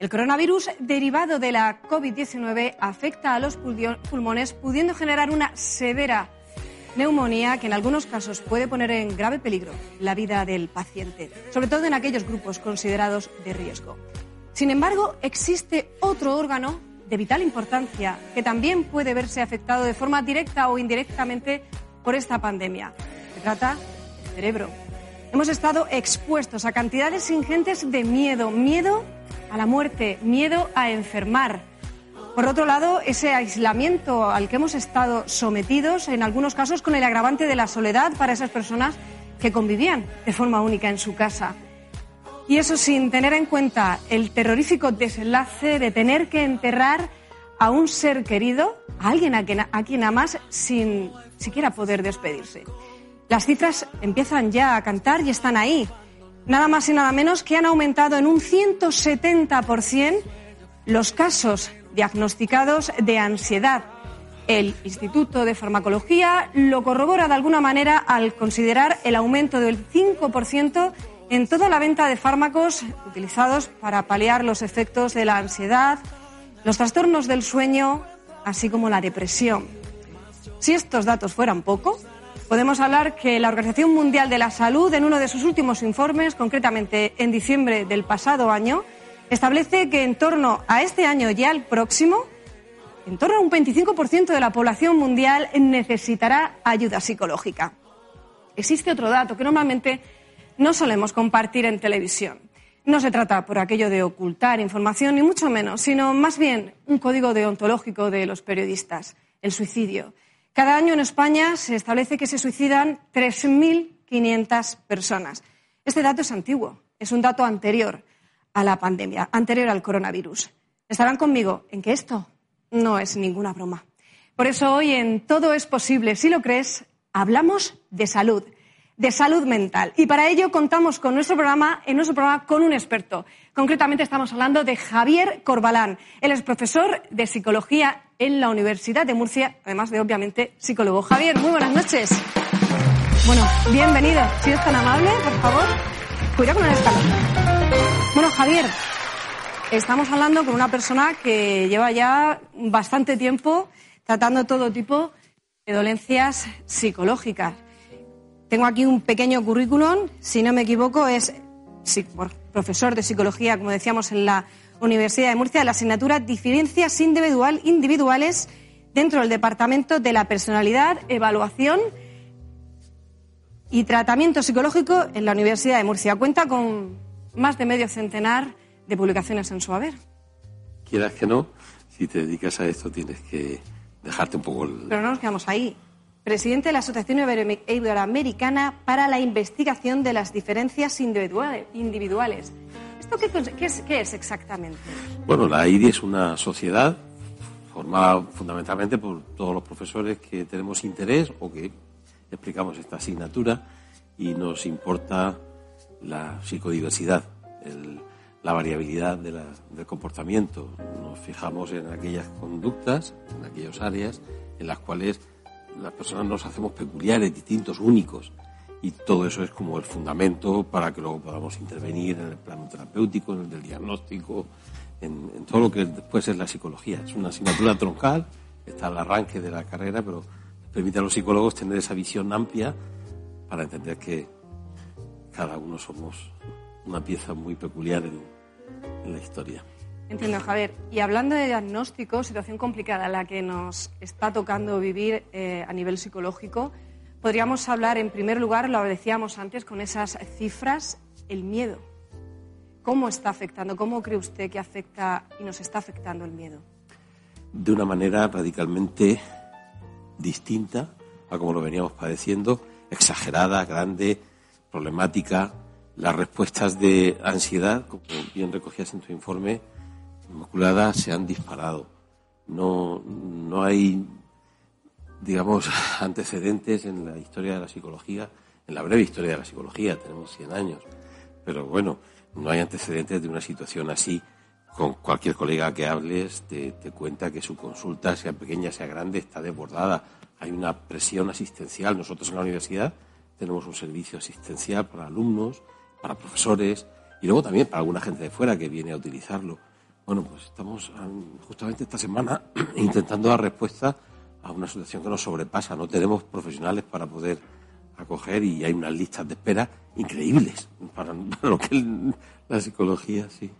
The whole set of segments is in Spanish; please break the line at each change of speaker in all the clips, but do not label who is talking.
El coronavirus derivado de la COVID-19 afecta a los pulmones, pudiendo generar una severa neumonía que en algunos casos puede poner en grave peligro la vida del paciente, sobre todo en aquellos grupos considerados de riesgo. Sin embargo, existe otro órgano de vital importancia que también puede verse afectado de forma directa o indirectamente por esta pandemia. Se trata del cerebro. Hemos estado expuestos a cantidades ingentes de miedo, miedo a la muerte, miedo a enfermar. Por otro lado, ese aislamiento al que hemos estado sometidos, en algunos casos con el agravante de la soledad para esas personas que convivían de forma única en su casa. Y eso sin tener en cuenta el terrorífico desenlace de tener que enterrar a un ser querido, a alguien a quien, a quien amas, sin siquiera poder despedirse. Las cifras empiezan ya a cantar y están ahí nada más y nada menos que han aumentado en un 170% los casos diagnosticados de ansiedad. El Instituto de Farmacología lo corrobora de alguna manera al considerar el aumento del 5% en toda la venta de fármacos utilizados para paliar los efectos de la ansiedad, los trastornos del sueño, así como la depresión. Si estos datos fueran poco, podemos hablar que la Organización Mundial de la Salud, en uno de sus últimos informes, concretamente en diciembre del pasado año, establece que en torno a este año y al próximo, en torno a un 25% de la población mundial necesitará ayuda psicológica. Existe otro dato que normalmente no solemos compartir en televisión. No se trata por aquello de ocultar información, ni mucho menos, sino más bien un código deontológico de los periodistas, el suicidio. Cada año en España se establece que se suicidan 3.500 personas. Este dato es antiguo, es un dato anterior a la pandemia, anterior al coronavirus. Estarán conmigo en que esto no es ninguna broma. Por eso hoy en Todo es posible, si lo crees, hablamos de salud de salud mental. Y para ello contamos con nuestro programa, en nuestro programa con un experto. Concretamente estamos hablando de Javier Corbalán. Él es profesor de psicología en la Universidad de Murcia, además de obviamente psicólogo. Javier, muy buenas noches. Bueno, bienvenido. Si es tan amable, por favor, cuidado con el escalón. Bueno, Javier, estamos hablando con una persona que lleva ya bastante tiempo tratando todo tipo de dolencias psicológicas. Tengo aquí un pequeño currículum, si no me equivoco, es profesor de psicología, como decíamos, en la Universidad de Murcia, de la asignatura Diferencias individual, Individuales dentro del Departamento de la Personalidad, Evaluación y Tratamiento Psicológico en la Universidad de Murcia. Cuenta con más de medio centenar de publicaciones en su haber.
Quieras que no, si te dedicas a esto tienes que dejarte un poco el...
Pero no nos quedamos ahí presidente de la Asociación Iberoamericana para la Investigación de las Diferencias Individuales. ¿Esto qué, es, exactamente?
Bueno, la IDI es una sociedad formada fundamentalmente por todos los profesores que tenemos interés o que explicamos esta asignatura y nos importa la psicodiversidad, la variabilidad del comportamiento. Nos fijamos en aquellas conductas, en aquellas áreas en las cuales las personas nos hacemos peculiares, distintos, únicos. Y todo eso es como el fundamento para que luego podamos intervenir en el plano terapéutico, en el del diagnóstico, en, todo lo que después es la psicología. Es una asignatura troncal, está al arranque de la carrera, pero permite a los psicólogos tener esa visión amplia para entender que cada uno somos una pieza muy peculiar en la historia.
Entiendo, Javier. Y hablando de diagnóstico, situación complicada la que nos está tocando vivir eh, a nivel psicológico, podríamos hablar, en primer lugar, lo decíamos antes, con esas cifras, el miedo. ¿Cómo está afectando? ¿Cómo cree usted que afecta y nos está afectando el miedo?
De una manera radicalmente distinta a como lo veníamos padeciendo, exagerada, grande, problemática. Las respuestas de ansiedad, como bien recogías en tu informe, Inmaculada se han disparado. no, no hay, digamos, antecedentes en la historia de la psicología, en la breve historia de la psicología, tenemos 100 años, pero bueno, no hay antecedentes de una situación así. Con cualquier colega que hables te, te cuenta que su consulta, sea pequeña, sea grande, está desbordada. Hay una presión asistencial. Nosotros en la universidad tenemos un servicio asistencial para alumnos, para profesores y luego también para alguna gente de fuera que viene a utilizarlo. Bueno, pues estamos justamente esta semana intentando dar respuesta a una situación que nos sobrepasa. No tenemos profesionales para poder acoger y hay unas listas de espera increíbles para, lo que es la psicología, sí.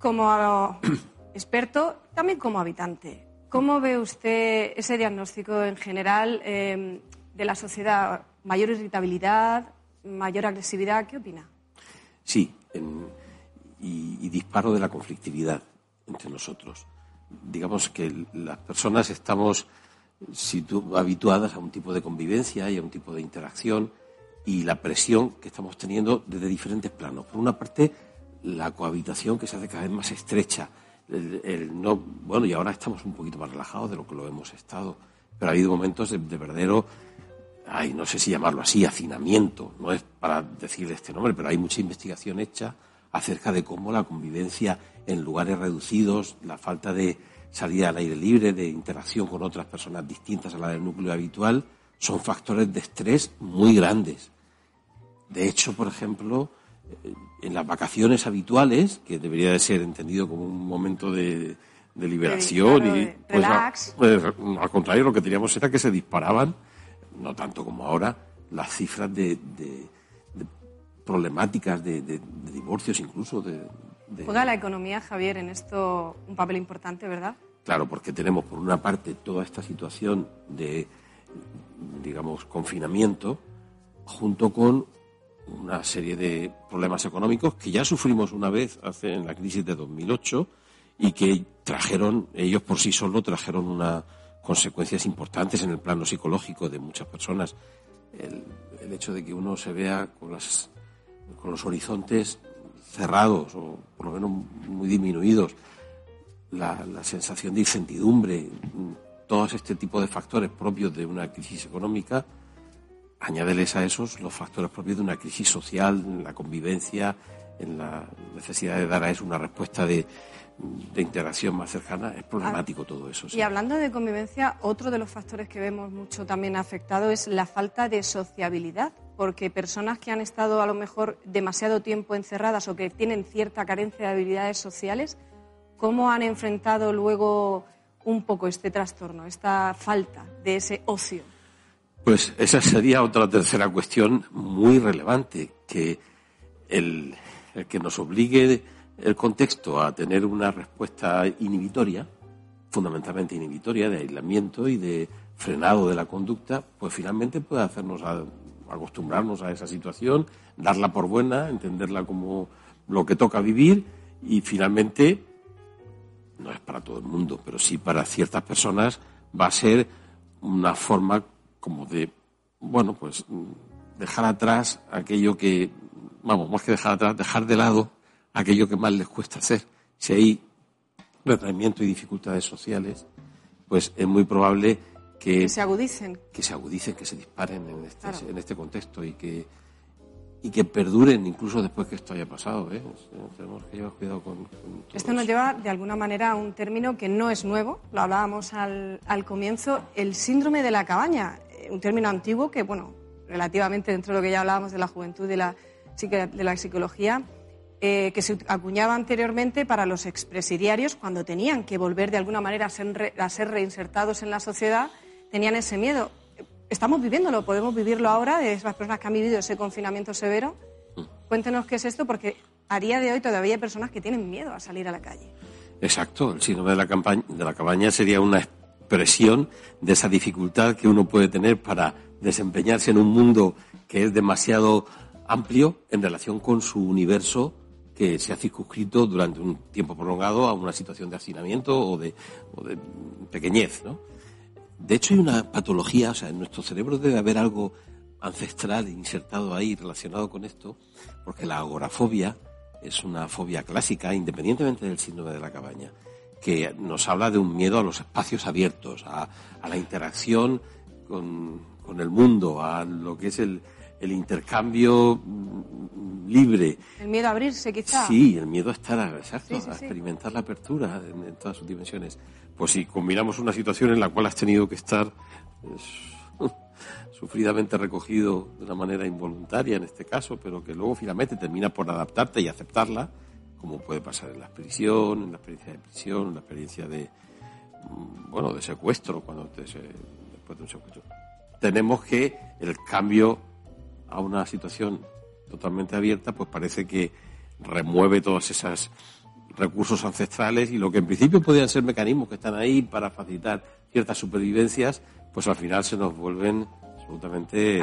Como experto, también como habitante, ¿cómo ve usted ese diagnóstico en general eh, de la sociedad? ¿Mayor irritabilidad, mayor agresividad? ¿Qué opina?
Sí, y, disparo de la conflictividad entre nosotros. Digamos que las personas estamos habituadas a un tipo de convivencia y a un tipo de interacción y la presión que estamos teniendo desde diferentes planos. Por una parte, la cohabitación que se hace cada vez más estrecha. El, no, bueno, y ahora estamos un poquito más relajados de lo que lo hemos estado, pero ha habido momentos de, de verdadero hay, no sé si llamarlo así, hacinamiento, no es para decir este nombre, pero hay mucha investigación hecha acerca de cómo la convivencia en lugares reducidos, la falta de salida al aire libre, de interacción con otras personas distintas a la del núcleo habitual, son factores de estrés muy grandes. De hecho, por ejemplo, eh, en las vacaciones habituales, que debería de ser entendido como un momento de, liberación y
pues, relax.
Pues, al contrario, lo que teníamos era que se disparaban no tanto como ahora, las cifras de, problemáticas, de, divorcios incluso. De,
Juega la economía, Javier, en esto un papel importante, ¿verdad?
Claro, porque tenemos por una parte toda esta situación de, digamos, confinamiento, junto con una serie de problemas económicos que ya sufrimos una vez hace en la crisis de 2008 y que trajeron, ellos por sí solos trajeron una, consecuencias importantes en el plano psicológico de muchas personas. El, hecho de que uno se vea con, las, con los horizontes cerrados o por lo menos muy disminuidos, la, la sensación de incertidumbre, todos este tipo de factores propios de una crisis económica, añádeles a esos los factores propios de una crisis social, en la convivencia, en la necesidad de dar a eso una respuesta de, de integración más cercana, es problemático ah, todo eso.
Y hablando de convivencia, otro de los factores que vemos mucho también afectado es la falta de sociabilidad, porque personas que han estado a lo mejor demasiado tiempo encerradas o que tienen cierta carencia de habilidades sociales, ¿cómo han enfrentado luego un poco este trastorno, esta falta de ese ocio?
Pues esa sería otra tercera cuestión muy relevante, que el, que nos obligue el contexto a tener una respuesta inhibitoria, fundamentalmente inhibitoria, de aislamiento y de frenado de la conducta, pues finalmente puede hacernos acostumbrarnos a esa situación, darla por buena, entenderla como lo que toca vivir y finalmente, no es para todo el mundo, pero sí para ciertas personas, va a ser una forma como de, bueno, pues dejar atrás aquello que, vamos, más que dejar atrás, dejar de lado aquello que más les cuesta hacer. Si hay retraimiento y dificultades sociales, pues es muy probable que,
que se agudicen.
Que se agudicen, que se disparen en este, en este contexto y que, y que perduren incluso después que esto haya pasado. ¿eh? Tenemos que llevar cuidado con,
Esto nos lleva de alguna manera a un término que no es nuevo, lo hablábamos al, al comienzo, el síndrome de la cabaña, eh, un término antiguo que, bueno, relativamente dentro de lo que ya hablábamos de la juventud de la, de la psicología, eh, que se acuñaba anteriormente para los expresidiarios cuando tenían que volver de alguna manera a ser, reinsertados en la sociedad, tenían ese miedo. Estamos viviéndolo, podemos vivirlo ahora, de esas personas que han vivido ese confinamiento severo. Cuéntenos qué es esto, porque a día de hoy todavía hay personas que tienen miedo a salir a la calle.
Exacto, el síndrome de la, de la cabaña sería una expresión de esa dificultad que uno puede tener para desempeñarse en un mundo que es demasiado amplio en relación con su universo que se ha circunscrito durante un tiempo prolongado a una situación de hacinamiento o de, pequeñez. ¿no? De hecho, hay una patología, o sea, en nuestro cerebro debe haber algo ancestral insertado ahí relacionado con esto, porque la agorafobia es una fobia clásica, independientemente del síndrome de la cabaña. que nos habla de un miedo a los espacios abiertos, a, la interacción con, el mundo, a lo que es el, intercambio mm, libre.
El miedo a abrirse, quizá.
Sí, el miedo a estar, exacto, a experimentar la apertura en, todas sus dimensiones. Pues si combinamos una situación en la cual has tenido que estar pues, sufridamente recogido de una manera involuntaria en este caso, pero que luego finalmente termina por adaptarte y aceptarla, como puede pasar en la prisión, en la experiencia de prisión, en la experiencia de, mm, bueno, de secuestro, cuando te, después de un secuestro. Tenemos que el cambio a una situación totalmente abierta, pues parece que remueve todos esos recursos ancestrales y lo que en principio podían ser mecanismos que están ahí para facilitar ciertas supervivencias, pues al final se nos vuelven absolutamente.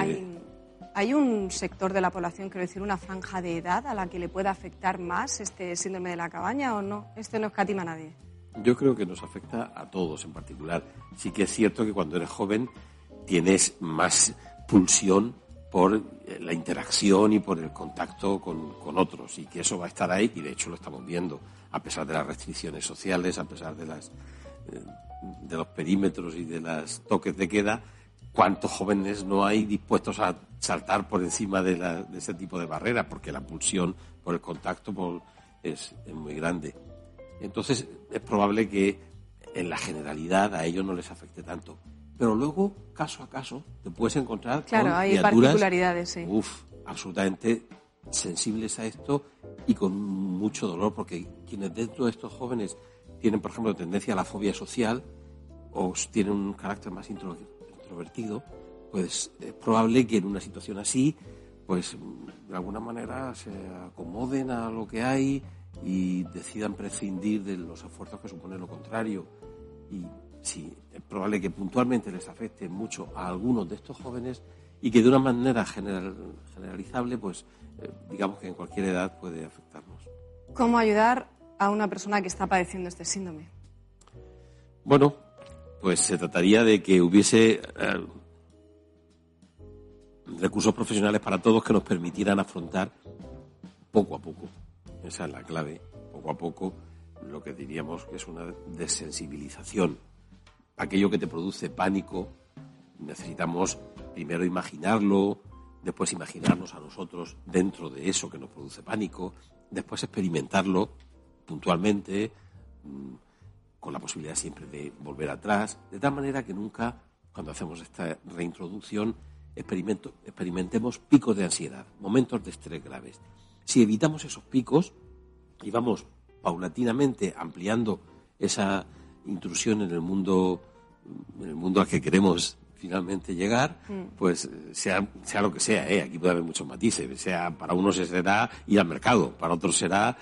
Hay, un sector de la población, quiero decir, una franja de edad a la que le pueda afectar más este síndrome de la cabaña o no? Este no escatima a nadie.
Yo creo que nos afecta a todos en particular. Sí que es cierto que cuando eres joven tienes más pulsión por la interacción y por el contacto con, con, otros y que eso va a estar ahí y de hecho lo estamos viendo a pesar de las restricciones sociales, a pesar de las eh, de los perímetros y de los toques de queda, cuántos jóvenes no hay dispuestos a saltar por encima de, la, de ese tipo de barreras, porque la pulsión por el contacto es, muy grande. Entonces, es probable que en la generalidad a ellos no les afecte tanto. Pero luego, caso a caso, te puedes encontrar
claro,
con
hay particularidades, sí.
uf, absolutamente sensibles a esto y con mucho dolor, porque quienes dentro de estos jóvenes tienen, por ejemplo, tendencia a la fobia social o tienen un carácter más introvertido, introvertido, pues es probable que en una situación así, pues de alguna manera se acomoden a lo que hay y decidan prescindir de los esfuerzos que supone lo contrario. Y sí, es probable que puntualmente les afecte mucho a algunos de estos jóvenes y que de una manera generalizable, pues eh, digamos que en cualquier edad puede afectarnos.
¿Cómo ayudar a una persona que está padeciendo este síndrome?
Bueno, pues se trataría de que hubiese eh, recursos profesionales para todos que nos permitieran afrontar poco a poco, esa es la clave, poco a poco, lo que diríamos que es una desensibilización. Aquello que te produce pánico, necesitamos primero imaginarlo, después imaginarnos a nosotros dentro de eso que nos produce pánico, después experimentarlo puntualmente, mm, con la posibilidad siempre de volver atrás, de tal manera que nunca, cuando hacemos esta reintroducción, experimentemos picos de ansiedad, momentos de estrés graves. Si evitamos esos picos y vamos paulatinamente ampliando esa intrusión en el mundo, en el mundo al que queremos finalmente llegar, mm. pues sea, sea lo que sea, ¿eh? aquí puede haber muchos matices, sea para unos será ir al mercado, para otros será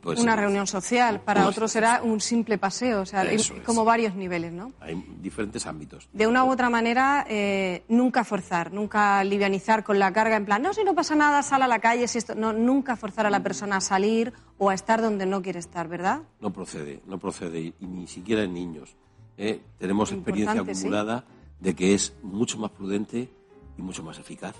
pues, una reunión social, para pues, otros será un simple paseo, o sea, hay como varios niveles, ¿no?
Hay diferentes ámbitos.
De una u otra manera, eh, nunca forzar, nunca livianizar con la carga en plan, no, si no pasa nada, sal a la calle, si esto, no, nunca forzar a la persona a salir o a estar donde no quiere estar, ¿verdad?
No procede, no procede, y ni siquiera en niños. ¿eh? Tenemos experiencia acumulada de que es mucho más prudente y mucho más eficaz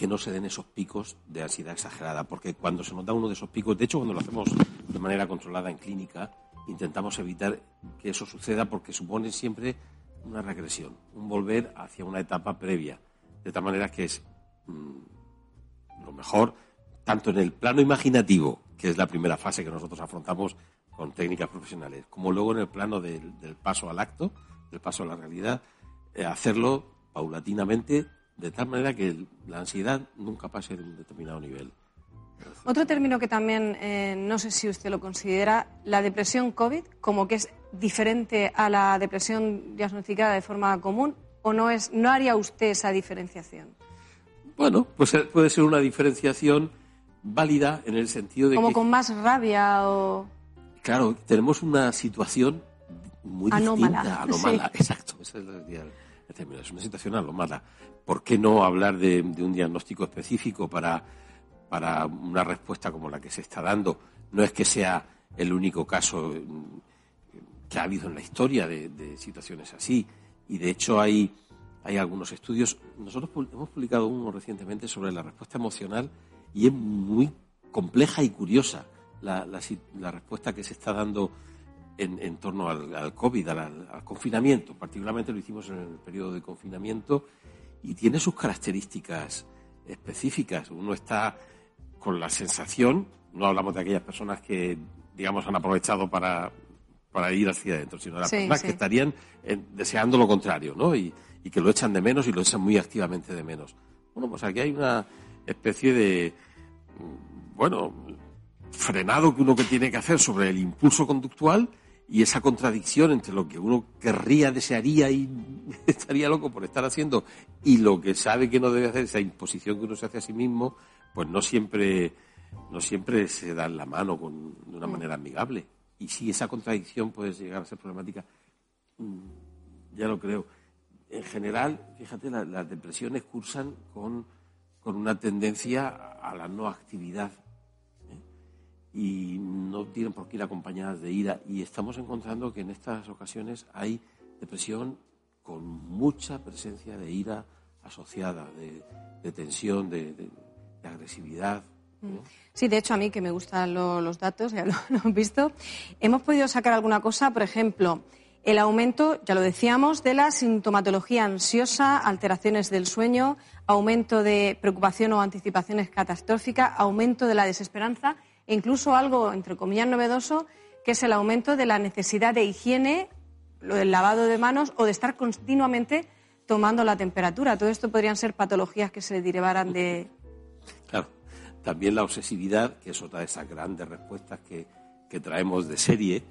que no se den esos picos de ansiedad exagerada, porque cuando se nos da uno de esos picos, de hecho cuando lo hacemos de manera controlada en clínica, intentamos evitar que eso suceda porque supone siempre una regresión, un volver hacia una etapa previa, de tal manera que es mm, lo mejor, tanto en el plano imaginativo, que es la primera fase que nosotros afrontamos con técnicas profesionales, como luego en el plano del, del paso al acto, del paso a la realidad, hacerlo paulatinamente de tal manera que la ansiedad nunca pase de un determinado nivel.
Otro término que también, eh, no sé si usted lo considera, la depresión COVID, como que es diferente a la depresión diagnosticada de forma común, o no, es, no haría usted esa diferenciación?
Bueno, pues eh, puede ser una diferenciación válida en el sentido de
como con más rabia o...
Claro, tenemos una situación muy
anómala,
distinta, anómala, exacto, esa es la, es una situación anómala. ¿Por qué no hablar de, un diagnóstico específico para, para una respuesta como la que se está dando? No es que sea el único caso mm, que ha habido en la historia de, situaciones así. Y de hecho hay, hay algunos estudios. Nosotros hemos publicado uno recientemente sobre la respuesta emocional y es muy compleja y curiosa la, la respuesta que se está dando en, torno al, COVID, al, confinamiento. Particularmente lo hicimos en el periodo de confinamiento y tiene sus características específicas. Uno está con la sensación, no hablamos de aquellas personas que, digamos, han aprovechado para, para ir hacia adentro, sino de las personas que estarían eh, deseando lo contrario, ¿no? Y, y que lo echan de menos y lo echan muy activamente de menos. Bueno, pues aquí hay una especie de, mm, bueno, frenado que uno que tiene que hacer sobre el impulso conductual y esa contradicción entre lo que uno querría, desearía y estaría loco por estar haciendo y lo que sabe que no debe hacer, esa imposición que uno se hace a sí mismo, pues no siempre, no siempre se da en la mano con, de una mm. manera amigable. Y si esa contradicción puede llegar a ser problemática, mm, ya lo creo. En general, fíjate, las depresiones cursan con, con una tendencia a la no actividad y no tienen por qué ir acompañadas de ira. Y estamos encontrando que en estas ocasiones hay depresión con mucha presencia de ira asociada, de, tensión, de, agresividad. Mm.
Sí, de hecho a mí que me gustan los datos, ya lo, hemos visto, hemos podido sacar alguna cosa, por ejemplo, el aumento, ya lo decíamos, de la sintomatología ansiosa, alteraciones del sueño, aumento de preocupación o anticipaciones catastróficas, aumento de la desesperanza incluso algo, entre comillas, novedoso, que es el aumento de la necesidad de higiene, el lavado de manos o de estar continuamente tomando la temperatura. Todo esto podrían ser patologías que se derivaran de...
Claro, también la obsesividad, que es otra de esas grandes respuestas que, traemos de serie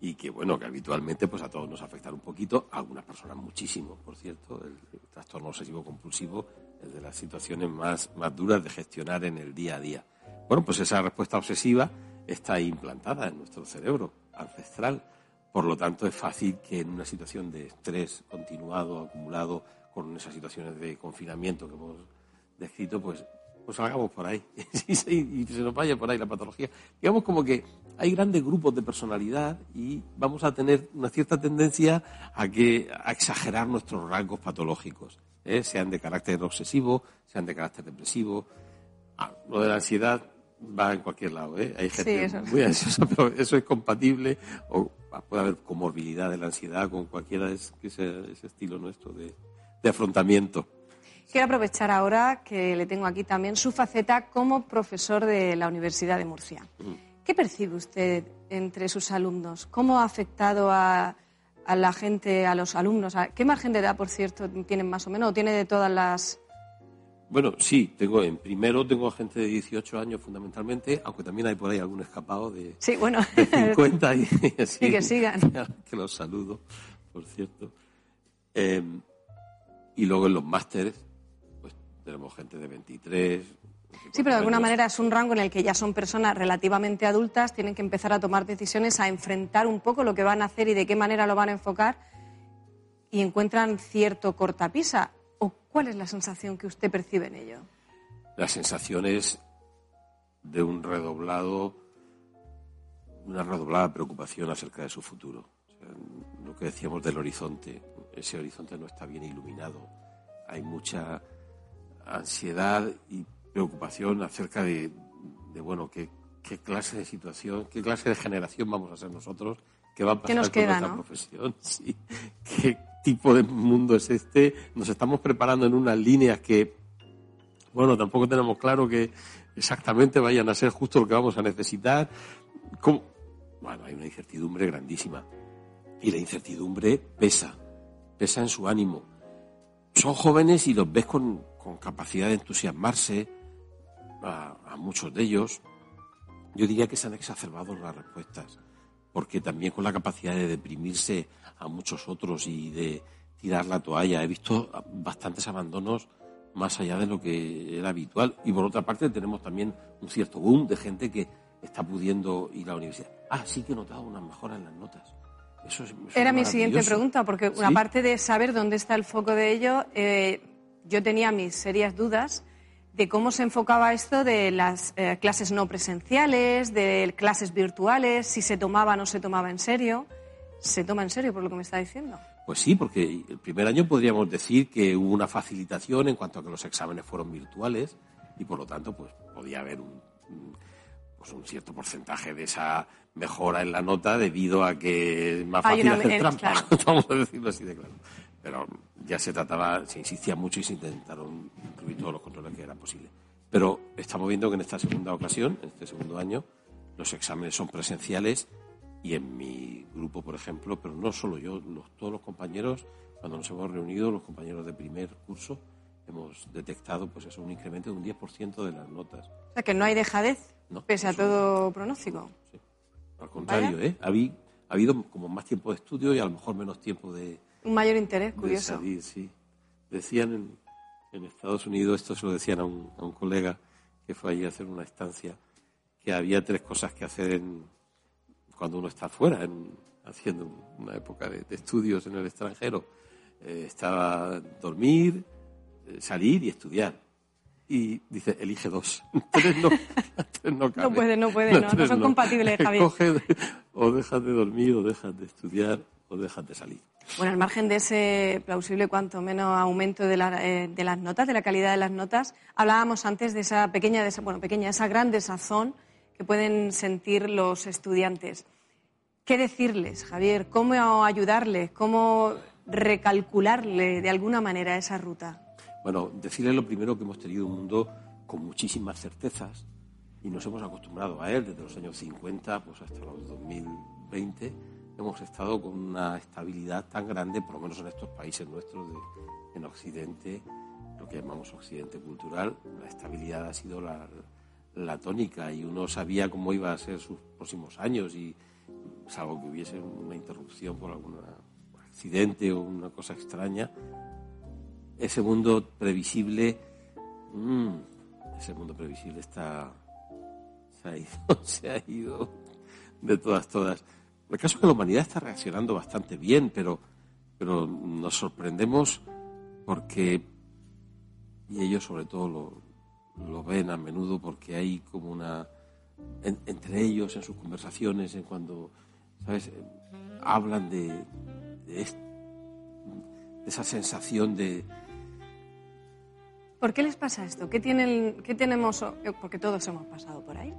y que, bueno, que habitualmente pues a todos nos afecta un poquito, a algunas personas muchísimo, por cierto. El, trastorno obsesivo compulsivo es de las situaciones más duras de gestionar en el día a día. Bueno, pues esa respuesta obsesiva está implantada en nuestro cerebro ancestral. Por lo tanto, es fácil que en una situación de estrés continuado, acumulado, con esas situaciones de confinamiento que hemos descrito, pues, pues salgamos por ahí y se nos vaya por ahí la patología. Digamos como que hay grandes grupos de personalidad y vamos a tener una cierta tendencia a, que, a exagerar nuestros rasgos patológicos, ¿eh? sean de carácter obsesivo, sean de carácter depresivo. Ah, lo de la ansiedad va en cualquier lado. ¿eh? Hay gente muy ansiosa, pero eso es compatible o puede haber comorbilidad de la ansiedad con cualquiera de ese, ese estilo nuestro de, afrontamiento.
Quiero aprovechar ahora que le tengo aquí también su faceta como profesor de la Universidad de Murcia. Mm. ¿Qué percibe usted entre sus alumnos? ¿Cómo ha afectado a, a la gente, a los alumnos? ¿Qué margen de edad, por cierto, tienen más o menos? ¿O tiene de todas las
bueno, sí, tengo en primero tengo gente de 18 años fundamentalmente, aunque también hay por ahí algún escapado de,
sí, bueno.
de 50 y así.
que sigan.
Que los saludo, por cierto. Em, y luego en los másteres, pues tenemos gente de 23.
Sí, pero de alguna manera es un rango en el que ya son personas relativamente adultas, tienen que empezar a tomar decisiones, a enfrentar un poco lo que van a hacer y de qué manera lo van a enfocar y encuentran cierto cortapisa ¿Cuál es la sensación que usted percibe en ello?
La sensación es de un redoblado, una redoblada preocupación acerca de su futuro. lo que decíamos del horizonte, ese horizonte no está bien iluminado. Hay mucha ansiedad y preocupación acerca de, bueno, qué, clase de situación, qué clase de generación vamos a ser nosotros, qué va a pasar con nuestra profesión, sí, qué, tipo de mundo es este. Nos estamos preparando en unas líneas que, bueno, tampoco tenemos claro que exactamente vayan a ser justo lo que vamos a necesitar. Bueno, hay una incertidumbre grandísima. Y la incertidumbre pesa, pesa en su ánimo. Son jóvenes y los ves con, capacidad de entusiasmarse, a, a muchos de ellos. Yo diría que se han exacerbado las respuestas porque también con la capacidad de deprimirse a muchos otros y de tirar la toalla. He visto bastantes abandonos más allá de lo que era habitual. Y por otra parte tenemos también un cierto boom de gente que está pudiendo ir a la universidad. Ah, sí que he notado una mejora en las notas. Eso es,
Era mi siguiente pregunta, porque una aparte de saber dónde está el foco de ello, eh, yo tenía mis serias dudas de cómo se enfocaba esto de las eh, clases no presenciales, de clases virtuales, si se tomaba o no se tomaba en serio. ¿Se toma en serio por lo que me está diciendo?
Pues sí, porque el primer año podríamos decir que hubo una facilitación en cuanto a que los exámenes fueron virtuales y por lo tanto pues podía haber un, pues un cierto porcentaje de esa mejora en la nota debido a que es más fácil hacer trampa, vamos a decirlo así de claro. Pero ya se trataba, se insistía mucho y se intentaron incluir todos los controles que era posible. Pero estamos viendo que en esta segunda ocasión, en este segundo año, los exámenes son presenciales y en mi grupo, por ejemplo, pero no solo yo, todos los compañeros, cuando nos hemos reunido, los compañeros de primer curso, hemos detectado pues eso, un incremento de un 10% de las notas.
O sea, que no hay dejadez pese a todo pronóstico.
Al contrario, ¿eh? Ha, habido como más tiempo de estudio y a lo mejor menos tiempo de...
Un mayor interés, curioso.
sí. Decían en, Estados Unidos, esto se lo decían a un, colega que fue allí a hacer una estancia, que había tres cosas que hacer cuando uno está fuera, haciendo una época de, estudios en el extranjero. Eh, estaba dormir, eh, salir y estudiar y dice, elige dos. no,
no, no, puede, no puede, no, son compatibles, Javier.
o dejas de dormir, o dejas de estudiar, o dejas de salir.
Bueno, al margen de ese plausible cuanto menos aumento de, la, eh, de, las notas, de la calidad de las notas, hablábamos antes de esa pequeña, de esa, bueno, pequeña, esa gran desazón que pueden sentir los estudiantes. ¿Qué decirles, Javier? ¿Cómo ayudarles? ¿Cómo recalcularle de alguna manera esa ruta?
Bueno, decirle lo primero que hemos tenido un mundo con muchísimas certezas y nos hemos acostumbrado a él desde los años 50 pues hasta los 2020. Hemos estado con una estabilidad tan grande, por lo menos en estos países nuestros, en Occidente, lo que llamamos Occidente cultural, la estabilidad ha sido la, la tónica y uno sabía cómo iba a ser sus próximos años y salvo que hubiese una interrupción por algún accidente o una cosa extraña, ese mundo previsible, mm, ese mundo previsible está, se ha, ido, se ha ido de todas, todas. El caso es que la humanidad está reaccionando bastante bien, pero, pero nos sorprendemos porque, y ellos sobre todo lo, lo ven a menudo porque hay como una, entre ellos en sus conversaciones, en cuando, ¿sabes? Hablan de, de esa sensación de,
¿Por qué les pasa esto? ¿Qué, tienen, qué tenemos, porque todos hemos pasado por ahí?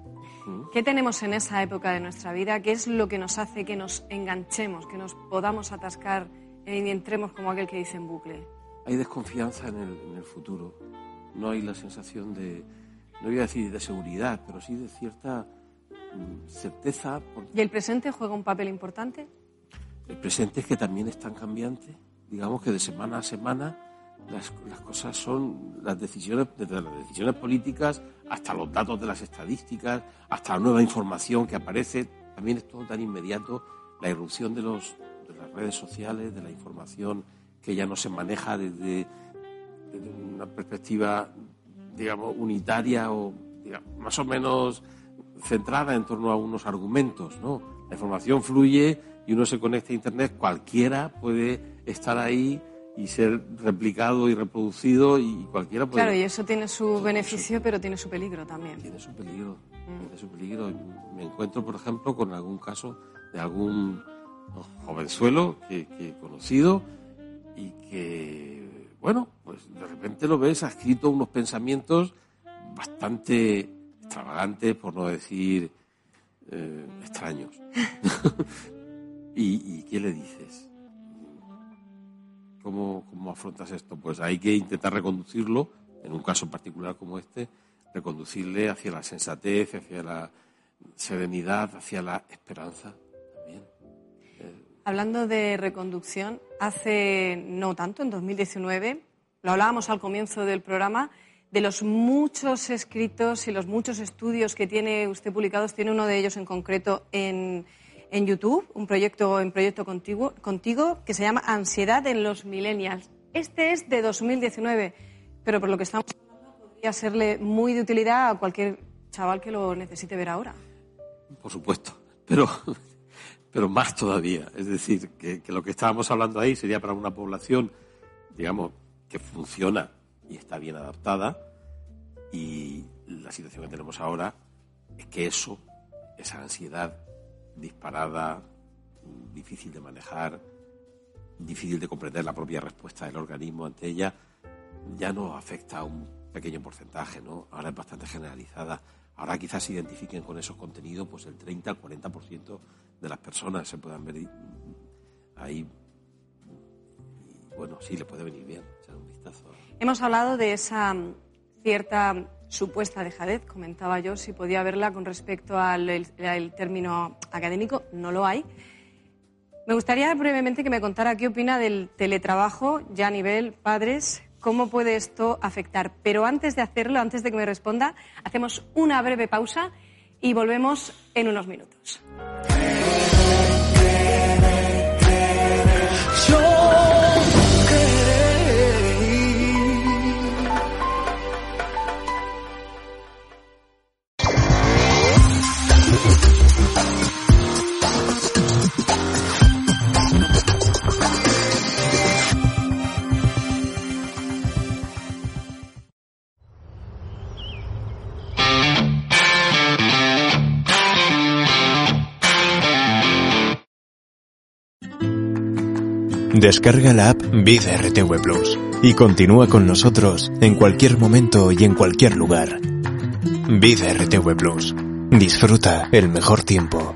¿Qué tenemos en esa época de nuestra vida? ¿Qué es lo que nos hace que nos enganchemos, que nos podamos atascar y entremos como aquel que dice en bucle?
Hay desconfianza en el, futuro. No hay la sensación de, no voy a decir de seguridad, pero sí de cierta mm, certeza.
¿Y el presente juega un papel importante?
El presente es que también es tan cambiante, digamos que de semana a semana las, cosas son las decisiones, desde las decisiones políticas hasta los datos de las estadísticas, hasta la nueva información que aparece, también es todo tan inmediato, la irrupción de, los, de las redes sociales, de la información que ya no se maneja desde, una perspectiva, digamos, unitaria o más o menos centrada en torno a unos argumentos, ¿no? La información fluye y uno se conecta a Internet, cualquiera puede estar ahí y ser replicado y reproducido y cualquiera puede...
Claro, y eso tiene su beneficio, pero tiene su peligro también.
Tiene su peligro, mm. tiene su peligro. Me encuentro, por ejemplo, con algún caso de algún jovenzuelo que, que he conocido y que, bueno, pues de repente lo ves, ha escrito unos pensamientos bastante extravagantes, por no decir eh, extraños. ¿Y, ¿Y qué le dices? ¿Cómo, ¿Cómo afrontas esto? Pues hay que intentar reconducirlo, en un caso particular como este, reconducirle hacia la sensatez, hacia la serenidad, hacia la esperanza también.
Hablando de reconducción, hace no tanto, en 2019, lo hablábamos al comienzo del programa, de los muchos escritos y los muchos estudios que tiene usted publicados, tiene uno de ellos en concreto en en YouTube, un proyecto en proyecto contigo, contigo que se llama Ansiedad en los Millennials. Este es de 2019, pero por lo que estamos hablando podría serle muy de utilidad a cualquier chaval que lo necesite ver ahora.
Por supuesto, pero, pero más todavía. Es decir, que, lo que estábamos hablando ahí sería para una población, digamos, que funciona y está bien adaptada, y la situación que tenemos ahora es que eso, esa ansiedad, disparada, difícil de manejar, difícil de comprender la propia respuesta del organismo ante ella, ya no afecta a un pequeño porcentaje, ¿no? Ahora es bastante generalizada. Ahora quizás se identifiquen con esos contenidos pues el 30 al 40% de las personas se puedan ver ahí. bueno, sí, le puede venir bien echar un vistazo.
Hemos hablado de esa cierta supuesta dejadez, comentaba yo, si podía verla con respecto al término académico, no lo hay. Me gustaría brevemente que me contara qué opina del teletrabajo ya a nivel padres, cómo puede esto afectar. Pero antes de hacerlo, antes de que me responda, hacemos una breve pausa y volvemos en unos minutos.
Descarga la app Vida RTV Plus y continúa con nosotros en cualquier momento y en cualquier lugar. Vida RTV Plus. Disfruta el mejor tiempo.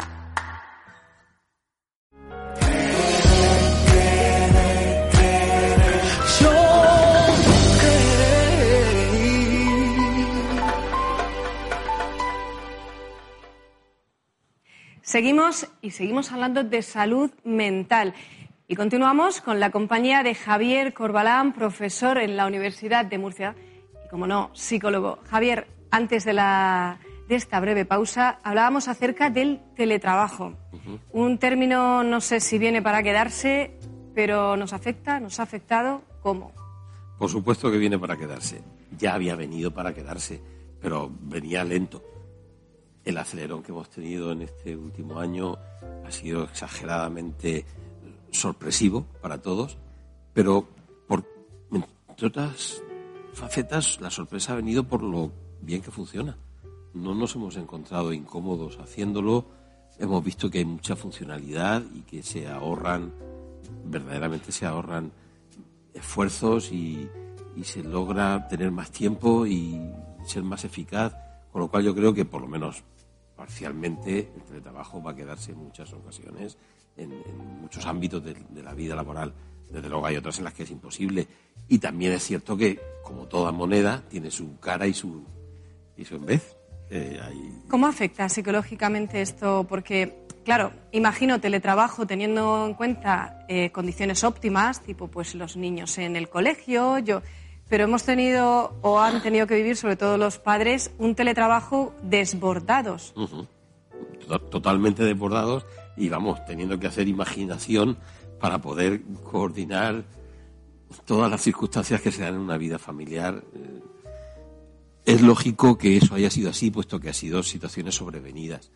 Seguimos y seguimos hablando de salud mental. Y continuamos con la compañía de Javier Corbalán, profesor en la Universidad de Murcia y, como no, psicólogo. Javier, antes de, la, de esta breve pausa, hablábamos acerca del teletrabajo. Un término, no sé si viene para quedarse, pero nos afecta, nos ha afectado, ¿cómo?
Por supuesto que viene para quedarse. Ya había venido para quedarse, pero venía lento. El acelerón que hemos tenido en este último año ha sido exageradamente sorpresivo para todos, pero por, entre otras facetas, la sorpresa ha venido por lo bien que funciona. No nos hemos encontrado incómodos haciéndolo, hemos visto que hay mucha funcionalidad y que se ahorran, verdaderamente se ahorran esfuerzos y, y se logra tener más tiempo y ser más eficaz, con lo cual yo creo que por lo menos parcialmente el teletrabajo va a quedarse en muchas ocasiones en, muchos ámbitos de, la vida laboral. Desde luego hay otras en las que es imposible. Y también es cierto que, como toda moneda, tiene su cara y su, y su en vez.
Eh, ¿Cómo afecta psicológicamente esto? Porque, claro, imagino teletrabajo teniendo en cuenta eh, condiciones óptimas, tipo pues los niños en el colegio, yo, pero hemos tenido o han tenido que vivir, sobre todo los padres, un teletrabajo desbordados.
Totalmente desbordados y vamos teniendo que hacer imaginación para poder coordinar todas las circunstancias que se dan en una vida familiar. Eh, es lógico que eso haya sido así, puesto que ha sido situaciones sobrevenidas.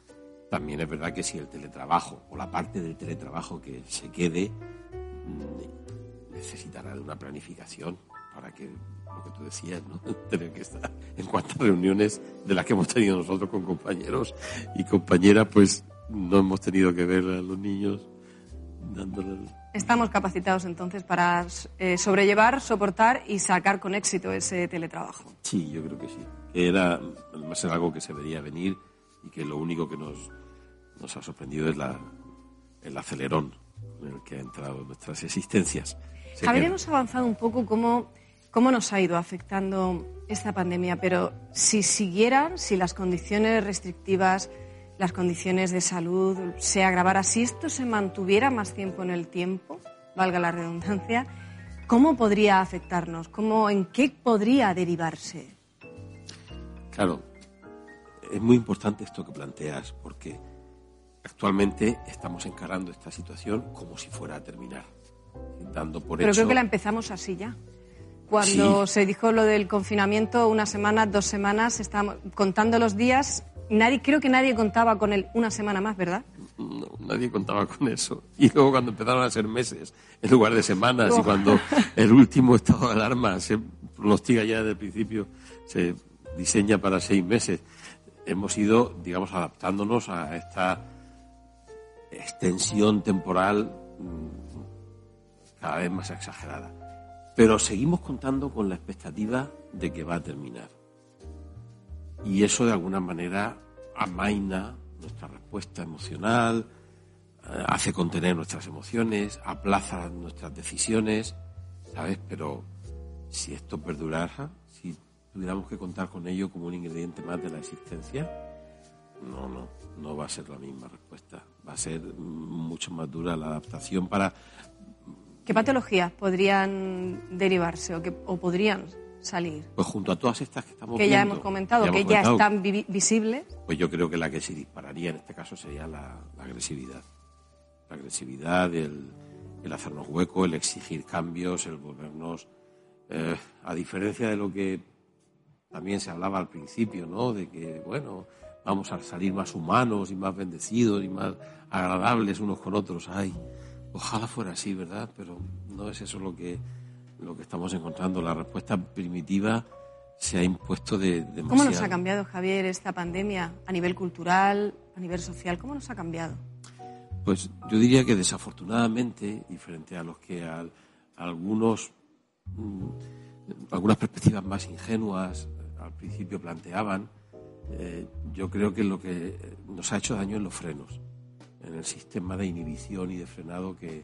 También es verdad que si el teletrabajo o la parte del teletrabajo que se quede mm, necesitará de una planificación para que lo que tú decías, ¿no? Tener que estar en cuantas reuniones de las que hemos tenido nosotros con compañeros y compañeras, pues no hemos tenido que ver a los niños dándoles...
Estamos capacitados entonces para eh, sobrellevar, soportar y sacar con éxito ese teletrabajo.
Sí, yo creo que sí. Era, además era algo que se vería venir y que lo único que nos, nos ha sorprendido es la, el acelerón en el que ha entrado nuestras existencias.
Habríamos avanzado un poco cómo, cómo nos ha ido afectando esta pandemia, pero si siguieran, si las condiciones restrictivas las condiciones de salud se agravaran, si esto se mantuviera más tiempo en el tiempo, valga la redundancia, ¿cómo podría afectarnos? ¿Cómo, ¿En qué podría derivarse?
Claro, es muy importante esto que planteas, porque actualmente estamos encarando esta situación como si fuera a terminar,
dando por Pero creo que la empezamos así ya. Cuando se dijo lo del confinamiento, una semana, dos semanas, estábamos contando los días Nadie, creo que nadie contaba con él una semana más, ¿verdad?
No, nadie contaba con eso. Y luego cuando empezaron a ser meses en lugar de semanas y oh. cuando el último estado de alarma se pronostica ya desde el principio, se diseña para seis meses, hemos ido, digamos, adaptándonos a esta extensión temporal mm, cada vez más exagerada. Pero seguimos contando con la expectativa de que va a terminar y eso de alguna manera amaina nuestra respuesta emocional, eh, hace contener nuestras emociones, aplaza nuestras decisiones, ¿sabes? Pero si esto perdurara, si tuviéramos que contar con ello como un ingrediente más de la existencia, no, no, no va a ser la misma respuesta. Va a ser mucho más dura la adaptación para...
¿Qué patologías podrían derivarse o, que, o podrían salir?
Pues junto a todas estas que estamos
que
viendo,
ya hemos comentado, que ya están vi visibles.
Pues yo creo que la que se dispararía en este caso sería la, la agresividad. La agresividad, el, el, hacernos hueco, el exigir cambios, el volvernos... Eh, a diferencia de lo que también se hablaba al principio, ¿no? De que, bueno, vamos a salir más humanos y más bendecidos y más agradables unos con otros. Ay, ojalá fuera así, ¿verdad? Pero no es eso lo que, lo que estamos encontrando. La respuesta primitiva se ha impuesto de demasiado.
¿Cómo nos ha cambiado, Javier, esta pandemia a nivel cultural, a nivel social? ¿Cómo nos ha cambiado?
Pues yo diría que desafortunadamente, y frente a los que a, a algunos, mmm, algunas perspectivas más ingenuas al principio planteaban, eh, yo creo que lo que nos ha hecho daño en los frenos, en el sistema de inhibición y de frenado que,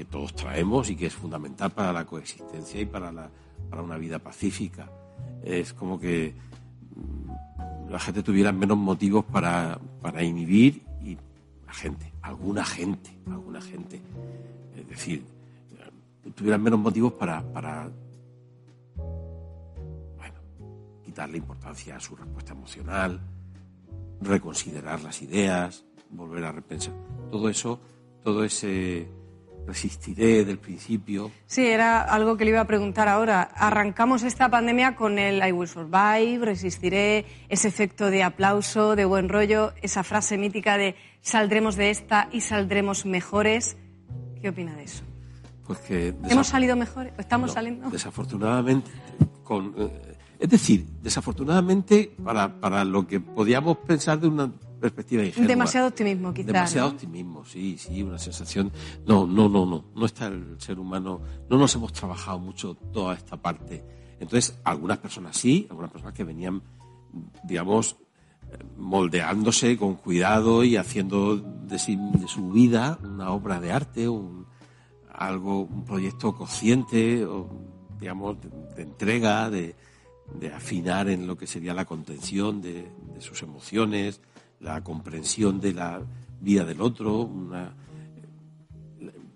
que todos traemos y que es fundamental para la coexistencia y para, la, para una vida pacífica. Es como que mm, la gente tuviera menos motivos para, para inhibir y la gente, alguna gente, alguna gente, es decir, tuvieran menos motivos para, para darle importancia a su respuesta emocional, reconsiderar las ideas, volver a repensar. Todo eso, todo ese resistiré del principio.
Sí, era algo que le iba a preguntar ahora. Arrancamos esta pandemia con el I will survive, resistiré, ese efecto de aplauso, de buen rollo, esa frase mítica de saldremos de esta y saldremos mejores. ¿Qué opina de eso?
Pues que
¿Hemos salido mejores? ¿Estamos
no,
saliendo?
Desafortunadamente, con, eh, es decir, desafortunadamente, para, para lo que podíamos pensar de una perspectiva ingenua.
Demasiado optimismo, quizás.
Demasiado
¿no?
optimismo, sí, sí, una sensación. No, no, no, no. No está el ser humano. No nos hemos trabajado mucho toda esta parte. Entonces, algunas personas sí, algunas personas que venían, digamos, moldeándose con cuidado y haciendo de, sí, de su vida una obra de arte, un, algo, un proyecto consciente, o, digamos, de, de entrega, de, de afinar en lo que sería la contención de, de, sus emociones, la comprensión de la vida del otro, una,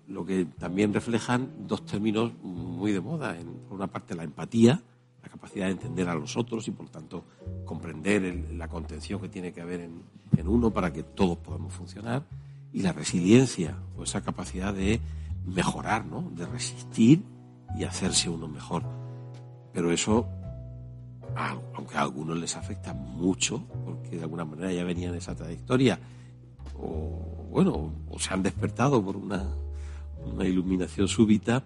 lo que también reflejan dos términos muy de moda. En, por una parte, la empatía, la capacidad de entender a los otros y, por tanto, comprender el, la contención que tiene que haber en, en, uno para que todos podamos funcionar, y la resiliencia, o esa capacidad de mejorar, ¿no? de resistir y hacerse uno mejor. Pero eso aunque a algunos les afecta mucho, porque de alguna manera ya venían en esa trayectoria, o bueno, o se han despertado por una, una iluminación súbita,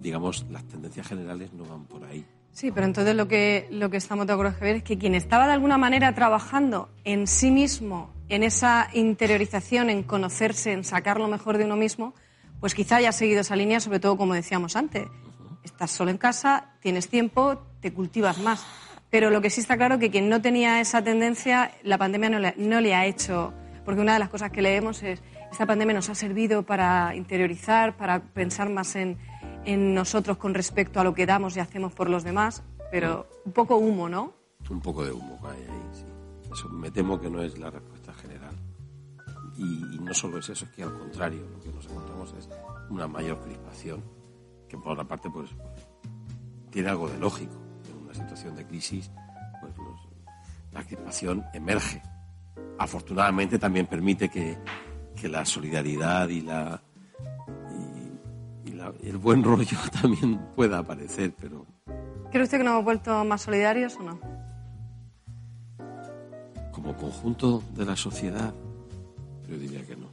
digamos, las tendencias generales no van por ahí.
Sí, pero entonces lo que, lo que estamos de acuerdo Javier, es que quien estaba de alguna manera trabajando en sí mismo, en esa interiorización, en conocerse, en sacar lo mejor de uno mismo, pues quizá haya seguido esa línea, sobre todo como decíamos antes. Uh -huh. Estás solo en casa, tienes tiempo, te cultivas más. Pero lo que sí está claro es que quien no tenía esa tendencia, la pandemia no le, no le, ha hecho, porque una de las cosas que leemos es, esta pandemia nos ha servido para interiorizar, para pensar más en, en nosotros con respecto a lo que damos y hacemos por los demás, pero un poco humo, ¿no?
Un poco de humo hay ahí, sí. Eso me temo que no es la respuesta general. Y, no solo es eso, es que al contrario, lo que nos encontramos es una mayor crispación, que por otra parte, pues, tiene algo de lógico situación de crisis, pues los, la crispación emerge. Afortunadamente también permite que, que la solidaridad y, la, y, y la, el buen rollo también pueda aparecer, pero...
¿Cree usted que nos hemos vuelto más solidarios o no?
Como conjunto de la sociedad, yo diría que no.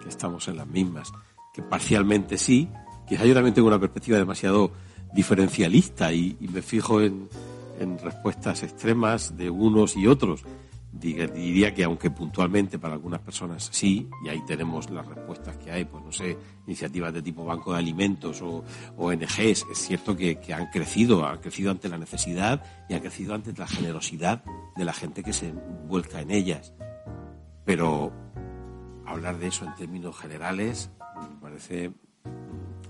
Que estamos en las mismas. Que parcialmente sí. Quizá yo también tengo una perspectiva demasiado diferencialista y, y me fijo en, en, respuestas extremas de unos y otros. diría que aunque puntualmente para algunas personas sí, y ahí tenemos las respuestas que hay, pues no sé, iniciativas de tipo banco de alimentos o ONGs, es cierto que, que han crecido, han crecido ante la necesidad y han crecido ante la generosidad de la gente que se vuelca en ellas. Pero hablar de eso en términos generales me parece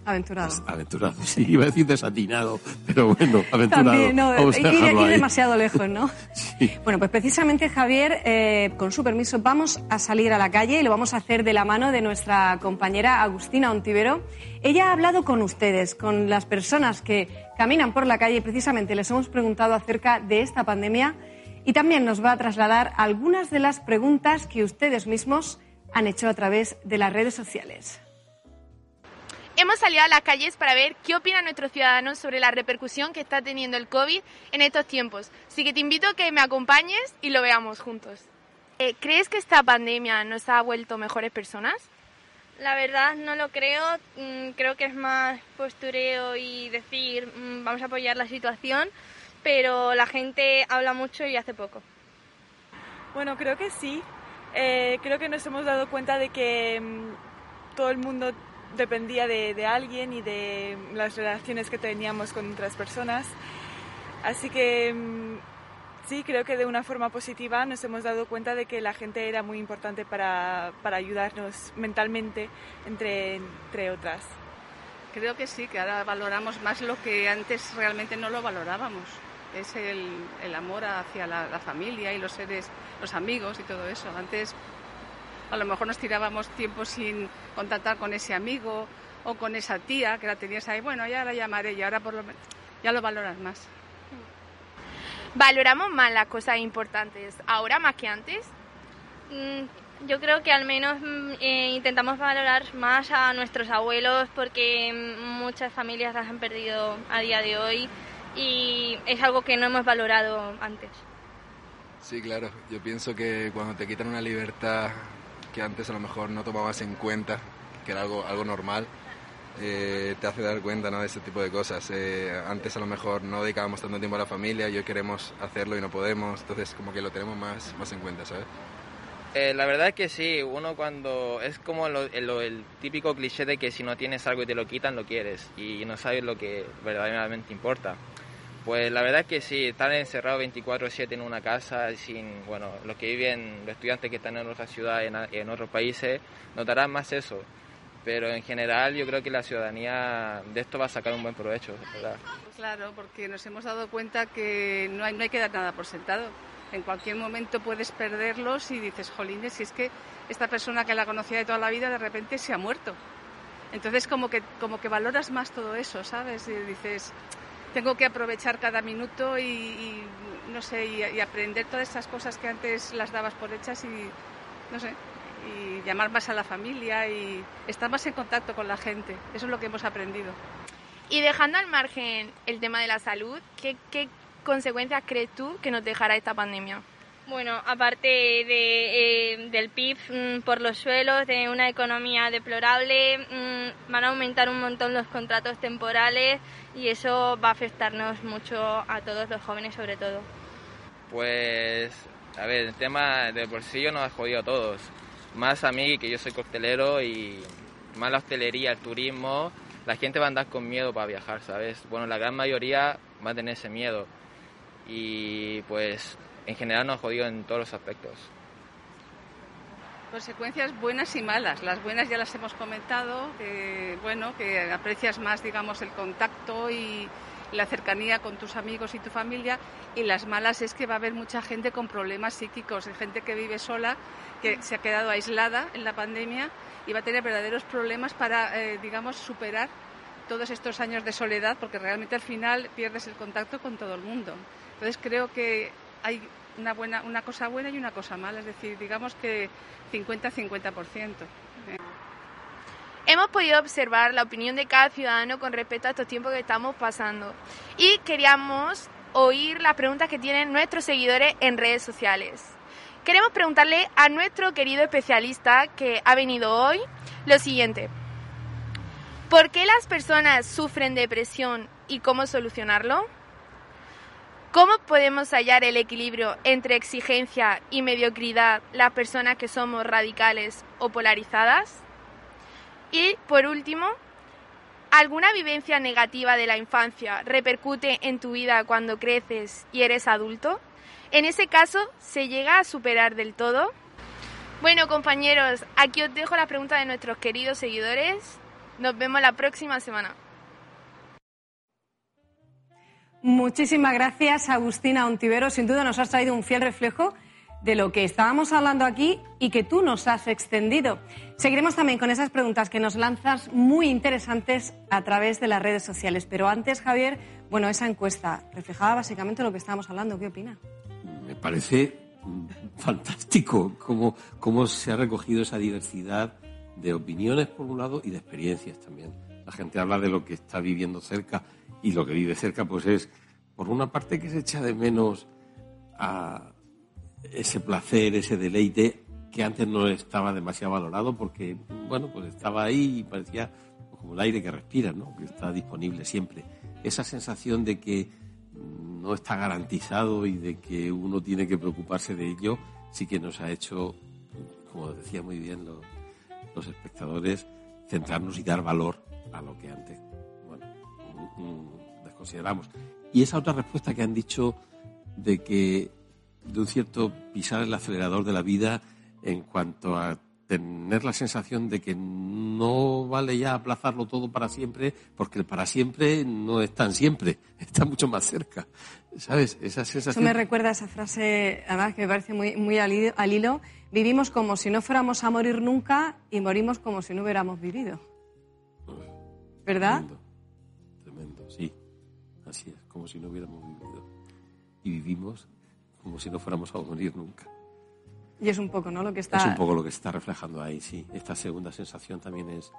Aventurado.
Aventurado, sí, iba a decir desatinado, pero bueno, aventurado.
También, no, Vamos ir, demasiado lejos, ¿no? sí. Bueno, pues precisamente, Javier, eh, con su permiso, vamos a salir a la calle y lo vamos a hacer de la mano de nuestra compañera Agustina Ontivero. Ella ha hablado con ustedes, con las personas que caminan por la calle y precisamente les hemos preguntado acerca de esta pandemia y también nos va a trasladar algunas de las preguntas que ustedes mismos han hecho a través de las redes sociales.
Hemos salido a las calles para ver qué opinan nuestros ciudadanos sobre la repercusión que está teniendo el COVID en estos tiempos. Así que te invito a que me acompañes y lo veamos juntos. Eh, ¿Crees que esta pandemia nos ha vuelto mejores personas?
La verdad no lo creo, mm, creo que es más postureo y decir mm, vamos a apoyar la situación, pero la gente habla mucho y hace poco.
Bueno, creo que sí. Eh, creo que nos hemos dado cuenta de que mm, todo el mundo dependía de, alguien y de las relaciones que teníamos con otras personas. Así que mm, sí, creo que de una forma positiva nos hemos dado cuenta de que la gente era muy importante para, para ayudarnos mentalmente, entre, entre otras.
Creo que sí, que ahora valoramos más lo que antes realmente no lo valorábamos. Es el, el amor hacia la, la familia y los seres, los amigos y todo eso. Antes a lo mejor nos tirábamos tiempo sin contactar con ese amigo o con esa tía que la tenías ahí, bueno, ya la llamaré y ahora por lo ya lo valoras más.
¿Valoramos más las cosas importantes ahora más que antes?
Mm, yo creo que al menos mm, eh, intentamos valorar más a nuestros abuelos porque muchas familias las han perdido a día de hoy y es algo que no hemos valorado antes.
Sí, claro. Yo pienso que cuando te quitan una libertad que antes a lo mejor no tomabas en cuenta, que era algo, algo normal, eh, te hace dar cuenta ¿no? de ese tipo de cosas. Eh, antes a lo mejor no dedicábamos tanto tiempo a la familia y hoy queremos hacerlo y no podemos, entonces como que lo tenemos más, más en cuenta, ¿sabes?
Eh, la verdad es que sí, uno cuando es como el típico cliché de que si no tienes algo y te lo quitan, lo quieres y no sabes lo que verdaderamente importa. Pues la verdad es que sí, estar encerrado 24/7 en una casa, sin, bueno, los que viven, los estudiantes que están en otra ciudad, en, en otros países, notarán más eso. Pero en general yo creo que la ciudadanía de esto va a sacar un buen provecho, ¿verdad?
Claro, porque nos hemos dado cuenta que no hay, no hay que dar nada por sentado. En cualquier momento puedes perderlos y dices, jolines, si es que esta persona que la conocía de toda la vida de repente se ha muerto. Entonces como que, como que valoras más todo eso, ¿sabes? Y dices, tengo que aprovechar cada minuto y, no sé, y, aprender todas esas cosas que antes las dabas por hechas y, no sé, y llamar más a la familia y estar más en contacto con la gente. Eso es lo que hemos aprendido.
Y dejando al margen el tema de la salud, ¿qué, qué consecuencias crees tú que nos dejará esta pandemia?
Bueno, aparte eh, del PIB mm, por los suelos, de una economía deplorable, mm, van a aumentar un montón los contratos temporales y eso va a afectarnos mucho a todos los jóvenes sobre todo.
Pues, a ver, el tema del bolsillo nos ha jodido a todos. Más a mí, que yo soy costelero y más la hostelería, el turismo, la gente va a andar con miedo para viajar, ¿sabes? Bueno, la gran mayoría va a tener ese miedo. Y pues en general nos ha jodido en todos los aspectos.
Consecuencias buenas y malas. Las buenas ya las hemos comentado, que, bueno, que aprecias más, digamos, el contacto y la cercanía con tus amigos y tu familia. Y las malas es que va a haber mucha gente con problemas psíquicos, gente que vive sola, que se ha quedado aislada en la pandemia y va a tener verdaderos problemas para, eh, digamos, superar todos estos años de soledad, porque realmente al final pierdes el contacto con todo el mundo. Entonces creo que hay una, buena, una cosa buena y una cosa mala, es decir, digamos que 50-50%.
Hemos podido observar la opinión de cada ciudadano con respecto a estos tiempos que estamos pasando y queríamos oír las preguntas que tienen nuestros seguidores en redes sociales. Queremos preguntarle a nuestro querido especialista que ha venido hoy lo siguiente. ¿Por qué las personas sufren depresión y cómo solucionarlo? ¿Cómo podemos hallar el equilibrio entre exigencia y mediocridad las personas que somos radicales o polarizadas? Y por último, ¿alguna vivencia negativa de la infancia repercute en tu vida cuando creces y eres adulto? En ese caso, ¿se llega a superar del todo? Bueno, compañeros, aquí os dejo la pregunta de nuestros queridos seguidores. Nos vemos la próxima semana.
Muchísimas gracias, Agustina Ontivero. Sin duda nos has traído un fiel reflejo de lo que estábamos hablando aquí y que tú nos has extendido. Seguiremos también con esas preguntas que nos lanzas muy interesantes a través de las redes sociales. Pero antes, Javier, bueno, esa encuesta reflejaba básicamente lo que estábamos hablando. ¿Qué opina?
Me parece fantástico cómo, cómo se ha recogido esa diversidad de opiniones por un lado y de experiencias también. La gente habla de lo que está viviendo cerca y lo que vive cerca pues es, por una parte, que se echa de menos a ese placer, ese deleite que antes no estaba demasiado valorado porque, bueno, pues estaba ahí y parecía como el aire que respira, ¿no? Que está disponible siempre. Esa sensación de que no está garantizado y de que uno tiene que preocuparse de ello, sí que nos ha hecho, como decía muy bien los, los espectadores, centrarnos y dar valor a lo que antes desconsideramos. Y esa otra respuesta que han dicho de que de un cierto pisar el acelerador de la vida en cuanto a tener la sensación de que no vale ya aplazarlo todo para siempre, porque el para siempre no es tan siempre, está mucho más cerca. ¿Sabes? Esa sensación.
Eso me recuerda a esa frase, además que me parece muy, muy al hilo. Vivimos como si no fuéramos a morir nunca y morimos como si no hubiéramos vivido. ¿Verdad?
Como si no hubiéramos vivido. Y vivimos como si no fuéramos a morir nunca.
Y es un poco, ¿no? Lo que está...
Es un poco lo que está reflejando ahí, sí. Esta segunda sensación también es,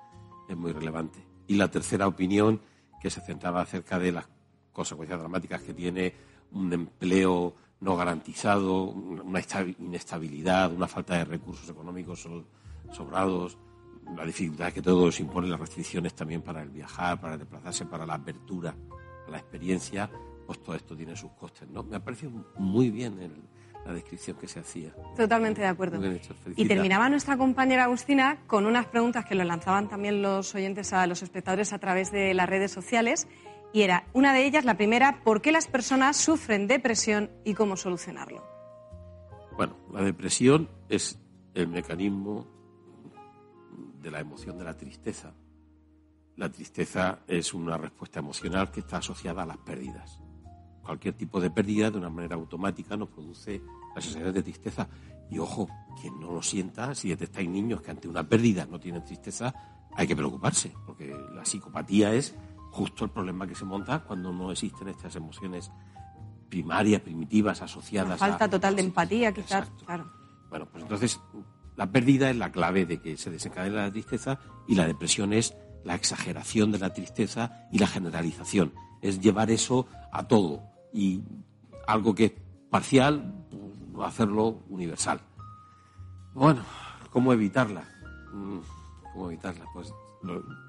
es muy relevante. Y la tercera opinión, que se centraba acerca de las consecuencias dramáticas que tiene un empleo no garantizado, una inestabilidad, una falta de recursos económicos sobrados, la dificultad que todo eso impone, las restricciones también para el viajar, para desplazarse, para la apertura, la experiencia, pues todo esto tiene sus costes. ¿no? Me ha parecido muy bien la descripción que se hacía.
Totalmente de acuerdo. Y terminaba nuestra compañera Agustina con unas preguntas que lo lanzaban también los oyentes a los espectadores a través de las redes sociales. Y era una de ellas, la primera, ¿por qué las personas sufren depresión y cómo solucionarlo?
Bueno, la depresión es el mecanismo de la emoción de la tristeza. La tristeza es una respuesta emocional que está asociada a las pérdidas. Cualquier tipo de pérdida, de una manera automática, nos produce las sensaciones de tristeza. Y ojo, quien no lo sienta, si detectáis niños que ante una pérdida no tienen tristeza, hay que preocuparse, porque la psicopatía es justo el problema que se monta cuando no existen estas emociones primarias, primitivas, asociadas
a... Falta total de empatía, quizás, claro.
Bueno, pues entonces la pérdida es la clave de que se desencadena la tristeza y la depresión es la exageración de la tristeza y la generalización. Es llevar eso a todo y algo que es parcial, pues, hacerlo universal. Bueno, ¿cómo evitarla? Mm, ¿Cómo evitarla? Pues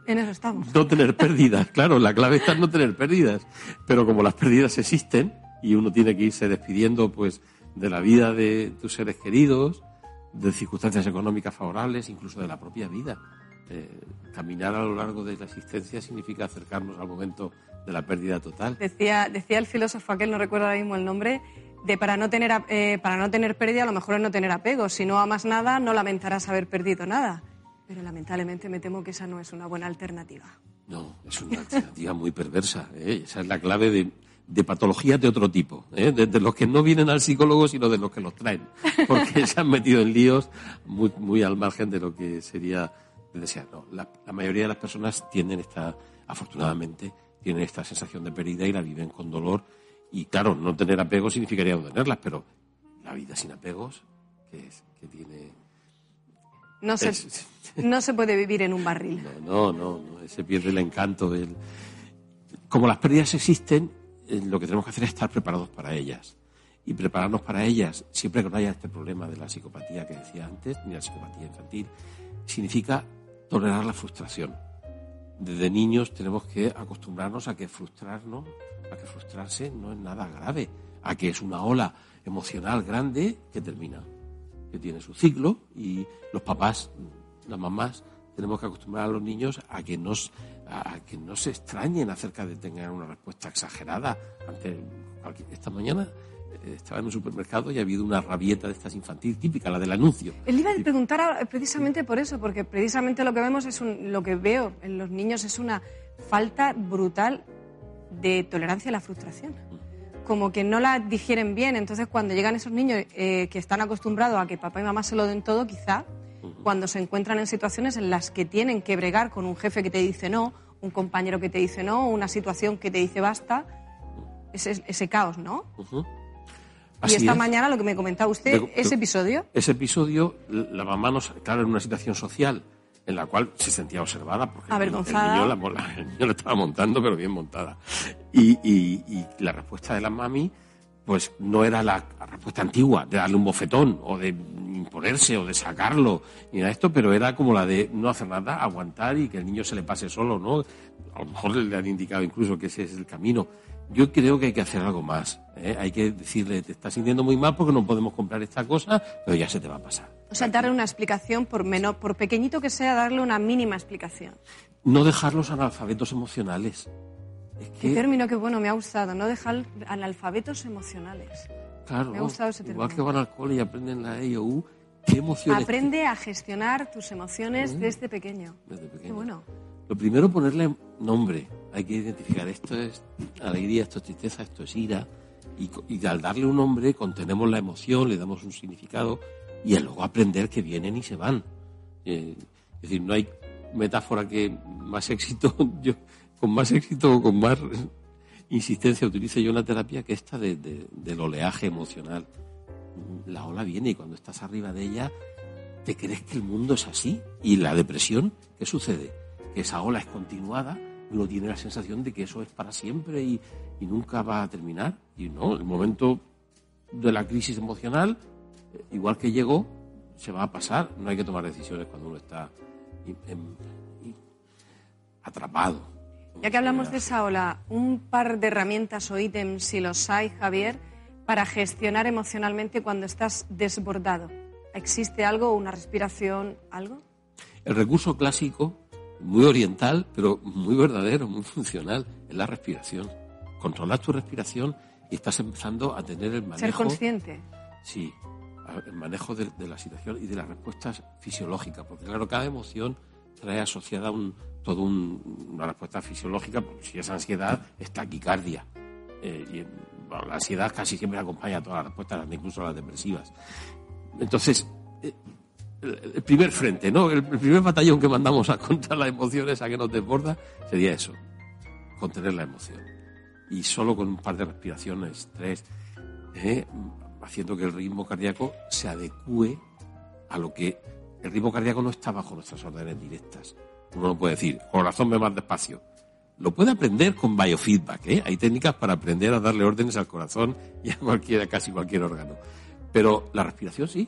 en eso estamos.
No tener pérdidas, claro, la clave está en no tener pérdidas. Pero como las pérdidas existen y uno tiene que irse despidiendo pues de la vida de tus seres queridos, de circunstancias económicas favorables, incluso de la propia vida. Eh, caminar a lo largo de la existencia significa acercarnos al momento de la pérdida total.
Decía, decía el filósofo aquel, no recuerdo ahora mismo el nombre, de para no tener eh, para no tener pérdida a lo mejor es no tener apego. Si no amas nada, no lamentarás haber perdido nada. Pero lamentablemente me temo que esa no es una buena alternativa.
No, es una alternativa muy perversa. ¿eh? Esa es la clave de, de patologías de otro tipo, ¿eh? de, los que no vienen al psicólogo, sino de los que los traen, porque se han metido en líos muy, muy al margen de lo que sería de desear. la, mayoría de las personas tienen esta, afortunadamente, tienen esta sensación de pérdida y la viven con dolor. Y claro, no tener apegos significaría no tenerlas, pero la vida sin apegos, que, es, que tiene...
No se, no se puede vivir en un barril.
No, no, no, se pierde el encanto. El... Como las pérdidas existen, eh, lo que tenemos que hacer es estar preparados para ellas. Y prepararnos para ellas, siempre que no haya este problema de la psicopatía que decía antes, ni la psicopatía infantil, significa tolerar la frustración. Desde niños tenemos que acostumbrarnos a que frustrarnos, a que frustrarse no es nada grave, a que es una ola emocional grande que termina, que tiene su ciclo y los papás, las mamás, tenemos que acostumbrar a los niños a que, no se extrañen acerca de tener una respuesta exagerada ante esta mañana estaba en un supermercado y ha habido una rabieta de estas infantil típica, la del anuncio.
Él iba a preguntar precisamente por eso, porque precisamente lo que vemos es un, lo que veo en los niños es una falta brutal de tolerancia a la frustración. Como que no la digieren bien, entonces cuando llegan esos niños eh, que están acostumbrados a que papá y mamá se lo den todo, quizá cuando se encuentran en situaciones en las que tienen que bregar con un jefe que te dice no, un compañero que te dice no, una situación que te dice basta, ese, ese caos, ¿no? Y esta mañana lo que me comentaba usted, ese episodio.
Ese episodio, la mamá nos, claro, en una situación social en la cual se sentía observada porque
Avergonzada.
El, niño la, estaba montando, pero bien montada. Y, y, la respuesta de la mami, pues no era la respuesta antigua, de darle un bofetón o de imponerse o de sacarlo, ni nada de esto, pero era como la de no hacer nada, aguantar y que el niño se le pase solo, ¿no? A lo mejor le han indicado incluso que ese es el camino. Yo creo que hay que hacer algo más. ¿eh? Hay que decirle, te estás sintiendo muy mal porque no podemos comprar esta cosa, pero ya se te va a pasar.
O sea, darle una explicación, por, menor, por pequeñito que sea, darle una mínima explicación.
No dejarlos analfabetos emocionales.
Es que... Qué término que bueno, me ha gustado, no dejar analfabetos emocionales.
Claro,
me ha gustado ese
término. igual que van al cole y aprenden la E U, ¿qué emociones?
Aprende a gestionar tus emociones desde pequeño.
Desde pequeño.
Qué bueno.
Lo primero, ponerle nombre. Hay que identificar esto es alegría, esto es tristeza, esto es ira. Y, al darle un nombre contenemos la emoción, le damos un significado y luego aprender que vienen y se van. Eh, es decir, no hay metáfora que más éxito, yo, con más éxito o con más insistencia utilice yo una terapia que esta del oleaje emocional. La ola viene y cuando estás arriba de ella, te crees que el mundo es así. Y la depresión, ¿qué sucede? esa ola es continuada, uno tiene la sensación de que eso es para siempre y, nunca va a terminar. Y no, el momento de la crisis emocional, eh, igual que llegó, se va a pasar. No hay que tomar decisiones cuando uno está atrapado.
Ya que hablamos de esa ola, un par de herramientas o ítems, si los hay, Javier, para gestionar emocionalmente cuando estás desbordado. ¿Existe algo, una respiración, algo?
El recurso clásico muy oriental, pero muy verdadero, muy funcional, es la respiración. Controlas tu respiración y estás empezando a tener el manejo.
Ser consciente.
Sí, el manejo de, la situación y de las respuestas fisiológicas, porque claro, cada emoción trae asociada un, todo una respuesta fisiológica, si es ansiedad, es taquicardia. Eh, y, la ansiedad casi siempre acompaña a todas las respuestas, incluso las depresivas. Entonces, eh, el primer frente, ¿no? El, primer batallón que mandamos a contra las emociones, a que nos desborda, sería eso, contener la emoción. Y solo con un par de respiraciones, tres, ¿eh? haciendo que el ritmo cardíaco se adecue a lo que el ritmo cardíaco no está bajo nuestras órdenes directas. Uno no puede decir, corazón ve más despacio. Lo puede aprender con biofeedback, ¿eh? Hay técnicas para aprender a darle órdenes al corazón y a cualquiera, casi cualquier órgano. Pero la respiración sí,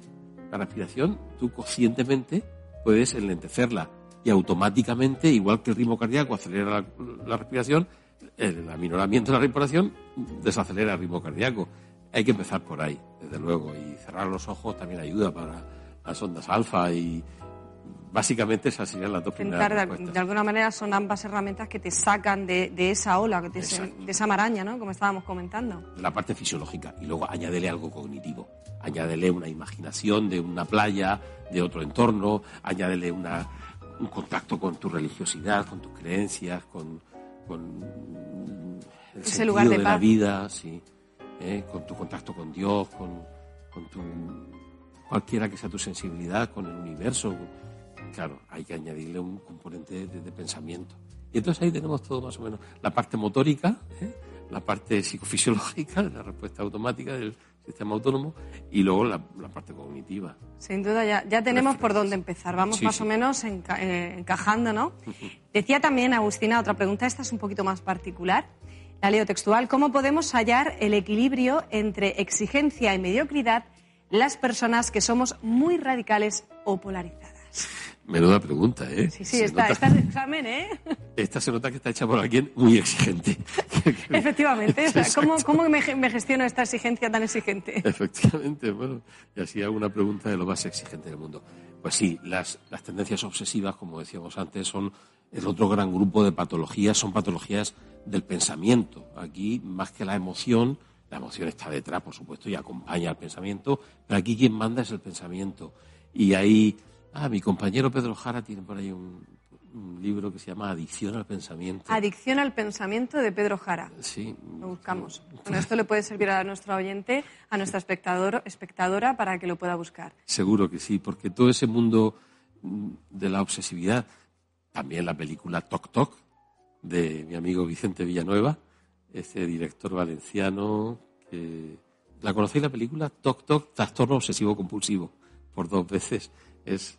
la respiración, tú conscientemente puedes enlentecerla y automáticamente, igual que el ritmo cardíaco acelera la, respiración, el aminoramiento de la respiración desacelera el ritmo cardíaco. Hay que empezar por ahí, desde luego, y cerrar los ojos también ayuda para las ondas alfa y básicamente esas serían las dos primeras
de, de, alguna manera son ambas herramientas que te sacan de, esa ola, de, de, esa maraña, ¿no? Como estábamos comentando.
La parte fisiológica y luego añádele algo cognitivo añádele una imaginación de una playa, de otro entorno, añádele una, un contacto con tu religiosidad, con tus creencias, con, el Ese sentido lugar de, la vida, sí, ¿eh? con tu contacto con Dios, con, tu cualquiera que sea tu sensibilidad, con el universo. Claro, hay que añadirle un componente de, pensamiento. Y entonces ahí tenemos todo más o menos la parte motórica, ¿eh? la parte psicofisiológica, la respuesta automática del sistema autónomo y luego la, parte cognitiva.
Sin duda, ya, ya tenemos por dónde empezar. Vamos más o menos eh, encajando, ¿no? Decía también Agustina, otra pregunta, esta es un poquito más particular. La leo textual. ¿Cómo podemos hallar el equilibrio entre exigencia y mediocridad las personas que somos muy radicales o polarizadas?
Menuda pregunta, ¿eh?
Sí, sí, está, está el examen, ¿eh?
Esta se nota que está hecha por alguien muy exigente.
Efectivamente. ¿Cómo, cómo me, me, gestiono esta exigencia tan exigente?
Efectivamente, bueno, y así hago una pregunta de lo más exigente del mundo. Pues sí, las, las tendencias obsesivas, como decíamos antes, son el otro gran grupo de patologías, son patologías del pensamiento. Aquí, más que la emoción, la emoción está detrás, por supuesto, y acompaña al pensamiento, pero aquí quien manda es el pensamiento. Y ahí Ah, mi compañero Pedro Jara tiene por ahí un, libro que se llama Adicción al pensamiento.
Adicción al pensamiento de Pedro Jara.
Sí.
Lo buscamos. Bueno, esto le puede servir a nuestro oyente, a nuestra espectador, espectadora, para que lo pueda buscar.
Seguro que sí, porque todo ese mundo de la obsesividad, también la película Toc Toc, de mi amigo Vicente Villanueva, ese director valenciano que... ¿La conocéis la película? Toc Toc, trastorno obsesivo compulsivo, por dos veces es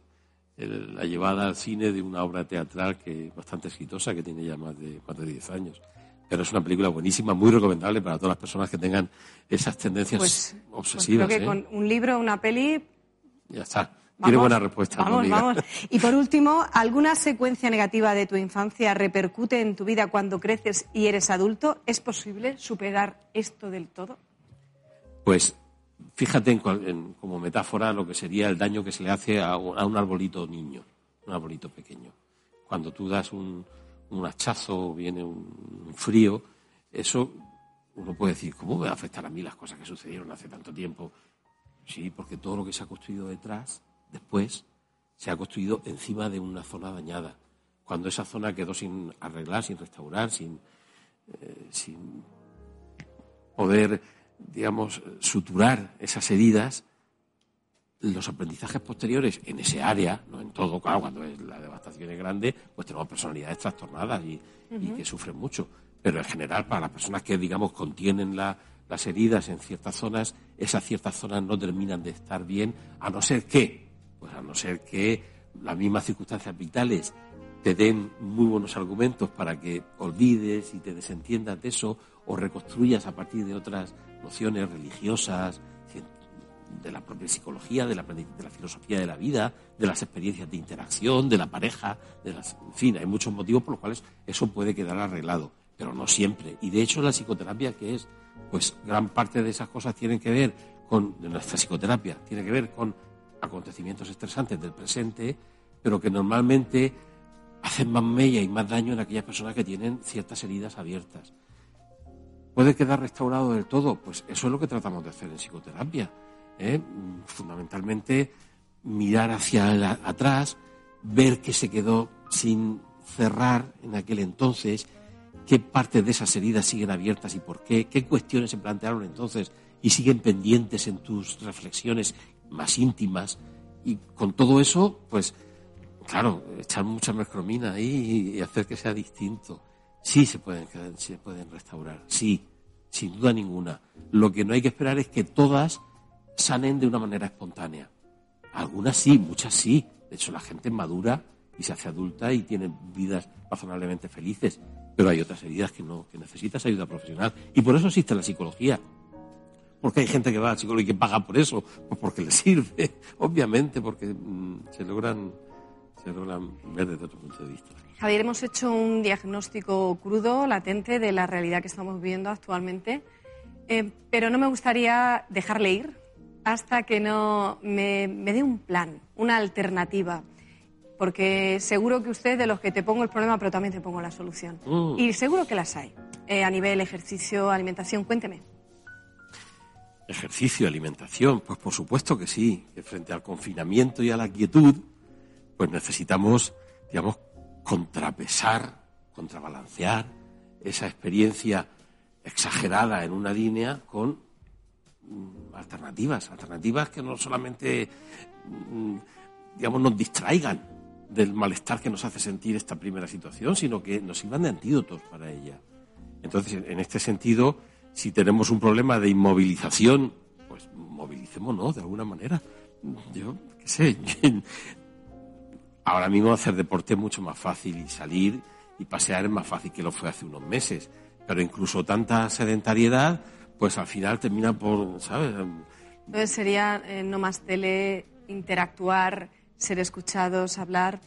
la llevada al cine de una obra teatral que es bastante exitosa, que tiene ya más de, más de 10 años. Pero es una película buenísima, muy recomendable para todas las personas que tengan esas tendencias pues, pues obsesivas.
creo que
¿eh?
con un libro, una peli.
Ya está. Tiene buena respuesta.
Vamos, vamos. Y por último, ¿alguna secuencia negativa de tu infancia repercute en tu vida cuando creces y eres adulto? ¿Es posible superar esto del todo?
Pues Fíjate en, como metáfora lo que sería el daño que se le hace a, un arbolito niño, un arbolito pequeño. Cuando tú das un, hachazo o viene un, frío, eso uno puede decir, ¿cómo va a afectar a mí las cosas que sucedieron hace tanto tiempo? Sí, porque todo lo que se ha construido detrás, después, se ha construido encima de una zona dañada. Cuando esa zona quedó sin arreglar, sin restaurar, sin, eh, sin poder digamos, suturar esas heridas, los aprendizajes posteriores en ese área, no en todo, claro, cuando la devastación es grande, pues tenemos personalidades trastornadas y, que sufren mucho. Pero en general, para las personas que, digamos, contienen las heridas en ciertas zonas, esas ciertas zonas no terminan de estar bien, a no ser que, pues a no ser que las mismas circunstancias vitales te den muy buenos argumentos para que olvides y te desentiendas de eso o reconstruyas a partir de otras nociones religiosas, de la propia psicología, de la, filosofía de la vida, de las experiencias de interacción, de la pareja, de las, en fin, hay muchos motivos por los cuales eso puede quedar arreglado, pero no siempre. Y de hecho la psicoterapia, que es, pues gran parte de esas cosas tienen que ver con, nuestra psicoterapia, tiene que ver con acontecimientos estresantes del presente, pero que normalmente hacen más mella y más daño en aquellas personas que tienen ciertas heridas abiertas. ¿Puede quedar restaurado del todo? Pues eso es lo que tratamos de hacer en psicoterapia. ¿eh? Fundamentalmente mirar hacia atrás, ver qué se quedó sin cerrar en aquel entonces, qué partes de esas heridas siguen abiertas y por qué, qué cuestiones se plantearon entonces y siguen pendientes en tus reflexiones más íntimas. Y con todo eso, pues, claro, echar mucha mercromina ahí y hacer que sea distinto. Sí se pueden, se pueden restaurar, sí, sin duda ninguna. Lo que no hay que esperar es que todas sanen de una manera espontánea. Algunas sí, muchas sí. De hecho, la gente madura y se hace adulta y tiene vidas razonablemente felices. Pero hay otras heridas que no, que necesitas ayuda profesional. Y por eso existe la psicología. Porque hay gente que va al psicólogo y que paga por eso, pues porque le sirve, obviamente, porque mm, se logran, se logran ver desde otro punto de vista.
Javier, hemos hecho un diagnóstico crudo, latente, de la realidad que estamos viviendo actualmente, eh, pero no me gustaría dejarle ir hasta que no me, dé un plan, una alternativa, porque seguro que usted de los que te pongo el problema, pero también te pongo la solución. Mm. Y seguro que las hay, eh, a nivel ejercicio, alimentación, cuénteme.
Ejercicio, alimentación, pues por supuesto que sí, que frente al confinamiento y a la quietud, pues necesitamos, digamos, contrapesar, contrabalancear esa experiencia exagerada en una línea con mm, alternativas, alternativas que no solamente mm, digamos nos distraigan del malestar que nos hace sentir esta primera situación, sino que nos sirvan de antídotos para ella. Entonces, en este sentido, si tenemos un problema de inmovilización, pues movilicémonos de alguna manera. Yo, qué sé, ahora mismo hacer deporte es mucho más fácil y salir y pasear es más fácil que lo fue hace unos meses. Pero incluso tanta sedentariedad, pues al final termina por, ¿sabes?
Entonces sería eh, no más tele, interactuar, ser escuchados, hablar.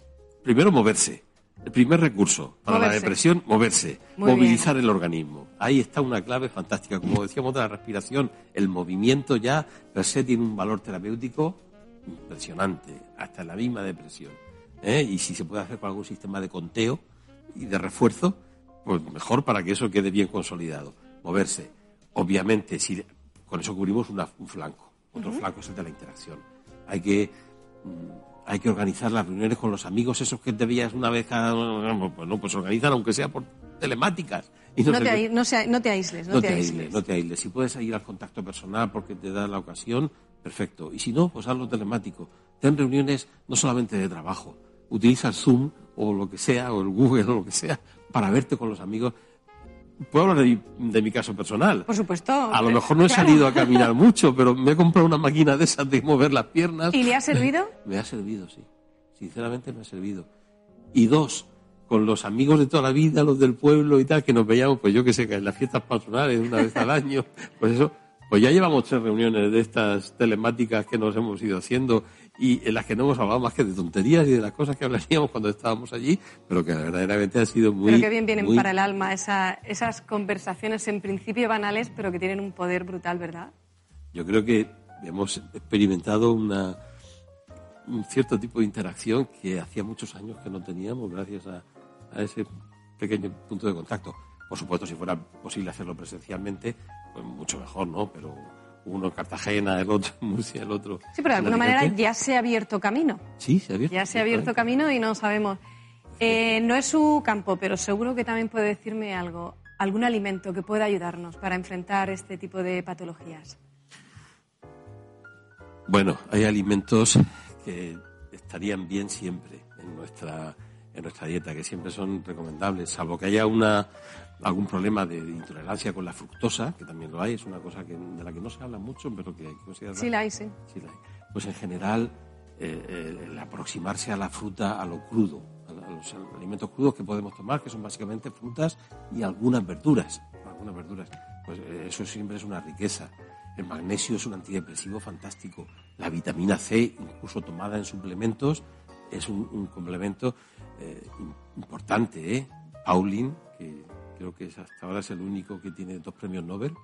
Primero moverse. El primer recurso para la depresión, moverse,
Muy
movilizar el organismo. Ahí está una clave fantástica. Como decíamos de la respiración, el movimiento ya per se tiene un valor terapéutico impresionante, hasta en la misma depresión. ¿Eh? Y si se puede hacer con algún sistema de conteo y de refuerzo, pues mejor para que eso quede bien consolidado. Moverse. Obviamente, si con eso cubrimos una- un flanco. Otro flanco es el de la interacción. Hay que mm, hay que organizar las reuniones con los amigos esos que te veías una vez cada pues no pues organizan aunque sea por telemáticas y
No, te, ai- no se- no te aísles, no,
No
te,
te
aísles.
aísles, no te aísles. Si puedes ir al contacto personal porque te da la ocasión, perfecto. Y si no, pues hazlo telemático. Ten reuniones no solamente de trabajo. Utiliza el Zoom o lo que sea, o el Google o lo que sea, para verte con los amigos. Puedo hablar de mi, de mi caso personal.
Por supuesto.
A lo mejor no he
Claro.
salido a caminar mucho, pero me he comprado una máquina de esas de mover las piernas.
¿Y le ha servido?
Me ha servido, sí. Sinceramente me ha servido. Y dos, con los amigos de toda la vida, los del pueblo y tal, que nos veíamos, pues yo que sé, que en las fiestas patronales una vez al año, pues eso, pues ya llevamos tres reuniones de estas telemáticas que nos hemos ido haciendo y en las que no hemos hablado más que de tonterías y de las cosas que hablaríamos cuando estábamos allí, pero que verdaderamente han sido muy...
Pero qué bien vienen
muy-
para el alma esa- esas conversaciones en principio banales, pero que tienen un poder brutal, ¿verdad?
Yo creo que hemos experimentado una, un cierto tipo de interacción que hacía muchos años que no teníamos gracias a, a ese pequeño punto de contacto. Por supuesto, si fuera posible hacerlo presencialmente, pues mucho mejor, ¿no? Pero uno en Cartagena, el otro en Murcia, el otro.
Sí, pero de alguna manera ya se ha abierto camino.
Sí, se ha abierto.
Ya se ha abierto camino y no sabemos. Eh, no es su campo, pero seguro que también puede decirme algo, algún alimento que pueda ayudarnos para enfrentar este tipo de patologías.
Bueno, hay alimentos que estarían bien siempre en nuestra, en nuestra dieta, que siempre son recomendables, salvo que haya una, algún problema de, de intolerancia con la fructosa, que también lo hay, es una cosa que, de la que no se habla mucho, pero que hay que considerar.
Sí, la hay, sí.
Sí la hay. Pues en general, eh, eh, el aproximarse a la fruta, a lo crudo, a, los alimentos crudos que podemos tomar, que son básicamente frutas y algunas verduras. Algunas verduras. Pues eh, eso siempre es una riqueza. El magnesio es un antidepresivo fantástico. La vitamina C, incluso tomada en suplementos, es un, un complemento eh, im- importante. ¿eh? Pauling, que creo que es hasta ahora es el único que tiene dos premios Nobel,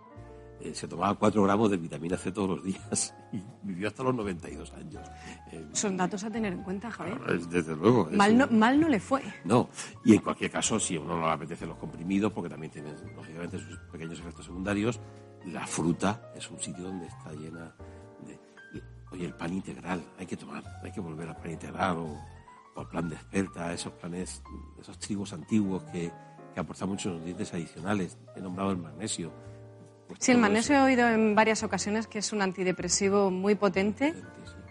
eh, se tomaba 4 gramos de vitamina C todos los días y vivió hasta los 92 años. Eh,
Son datos a tener en cuenta, Javier.
es- desde luego.
Mal no, mal no le fue.
no, y en cualquier caso, si a uno no le apetece los comprimidos, porque también tienen, lógicamente, sus pequeños efectos secundarios, la fruta es un sitio donde está llena de... Oye, el pan integral, hay que tomar, hay que volver al pan integral o, al plan de experta, esos planes, esos trigos antiguos que, que aportan muchos nutrientes adicionales. He nombrado el magnesio. Pues
Sí, el magnesio
eso.
he oído en varias ocasiones que es un antidepresivo muy potente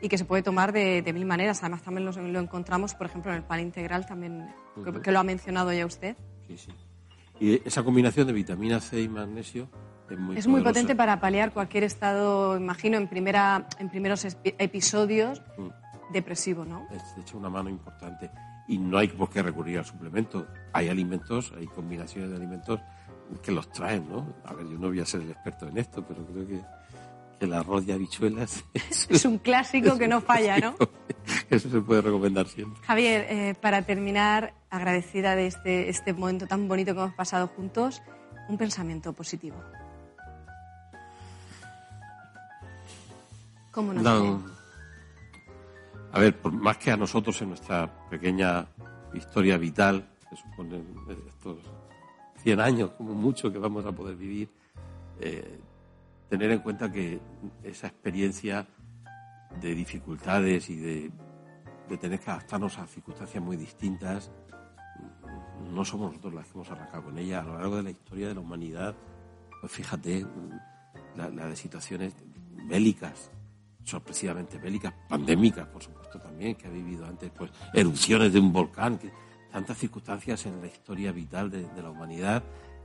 y que se puede tomar de, de mil maneras. Además, también lo, lo encontramos, por ejemplo, en el pan integral, también, que- que lo ha mencionado ya usted.
Sí, sí. Y esa combinación de vitamina C y magnesio es muy
es muy potente para paliar cualquier estado, imagino, en, primera, en primeros episodios
Mm.
Depresivo, ¿no?
es de hecho una mano importante y no hay por qué recurrir al suplemento. Hay alimentos, hay combinaciones de alimentos que los traen, ¿no? A ver, yo no voy a ser el experto en esto, pero creo que, que el arroz de habichuelas es,
Es un clásico que no falla, ¿no?
eso se puede recomendar siempre.
Javier, eh, para terminar, agradecida de este, este momento tan bonito que hemos pasado juntos, un pensamiento positivo. ¿Cómo no?
No. A ver, por más que a nosotros en nuestra pequeña historia vital, que suponen estos 100 años como mucho que vamos a poder vivir, eh, tener en cuenta que esa experiencia de dificultades y de, tener que adaptarnos a circunstancias muy distintas, no somos nosotros las que hemos arrancado con ella. A lo largo de la historia de la humanidad, pues fíjate, la, la de situaciones bélicas, sorpresivamente bélicas, pandémicas, por supuesto también, que ha vivido antes, pues erupciones de un volcán, tantas circunstancias en la historia vital de, la humanidad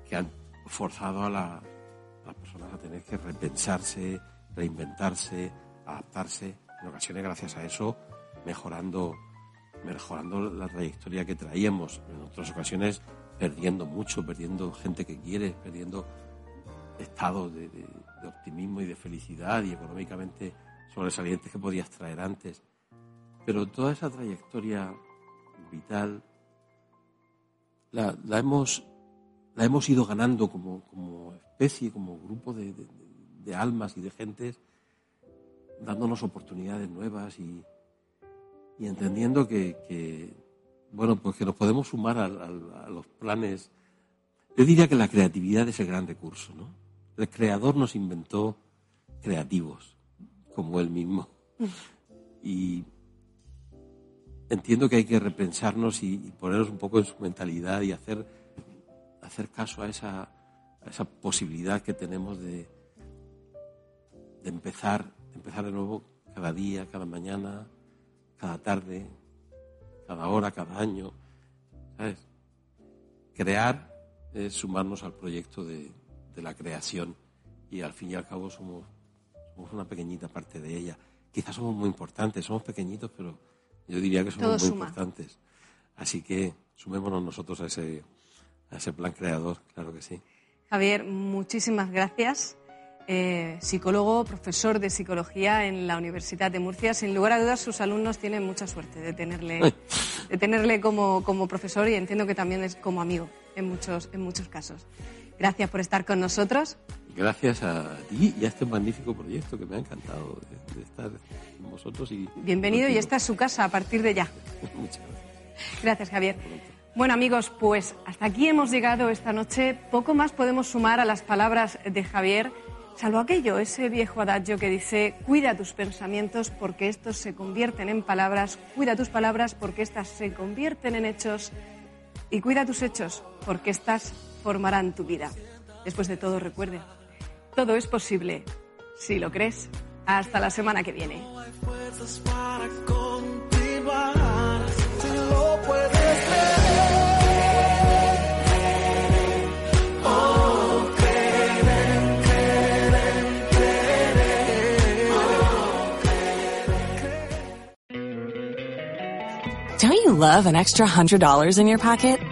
que han forzado a, la- a las personas a tener que repensarse, reinventarse, adaptarse, en ocasiones gracias a eso mejorando, mejorando la trayectoria que traíamos, en otras ocasiones perdiendo mucho, perdiendo gente que quiere, perdiendo estados de optimismo y de felicidad y económicamente sobresalientes que podías traer antes. pero toda esa trayectoria vital la, hemos, la hemos ido ganando como, como especie, como grupo de, de, almas y de gentes, dándonos oportunidades nuevas y, y entendiendo que, bueno, pues que nos podemos sumar a, a, los planes. Yo diría que la creatividad es el gran recurso, ¿no? El creador nos inventó creativos, como él mismo. Y entiendo que hay que repensarnos y, ponernos un poco en su mentalidad y hacer, hacer caso a esa, esa posibilidad que tenemos de, de empezar, empezar de nuevo cada día, cada mañana, cada tarde, cada hora, cada año. ¿Sabes? Crear es sumarnos al proyecto de, de la creación y al fin y al cabo somos, somos una pequeñita parte de ella. Quizás somos muy importantes, somos pequeñitos, pero yo diría que somos muy importantes. Así que sumémonos nosotros a ese, a ese plan creador, claro que sí.
Javier, muchísimas gracias. Eh, psicólogo, profesor de psicología en la Universidad de Murcia. Sin lugar a dudas, sus alumnos tienen mucha suerte de tenerle, de tenerle como, como profesor y entiendo que también es como amigo en muchos, en muchos casos. Gracias por estar con nosotros.
Gracias a ti y a este magnífico proyecto que me ha encantado de, estar con vosotros. Y
Bienvenido y esta es su casa a partir de ya.
Muchas gracias.
Gracias, Javier. Bueno, amigos, pues hasta aquí hemos llegado esta noche. Poco más podemos sumar a las palabras de Javier, salvo aquello, ese viejo adagio que dice, cuida tus pensamientos porque estos se convierten en palabras, cuida tus palabras porque estas se convierten en hechos y cuida tus hechos porque estas formarán tu vida. Después de todo, recuerde, todo es posible si lo crees. Hasta la semana que viene.
Don't you love an extra $100 in your pocket?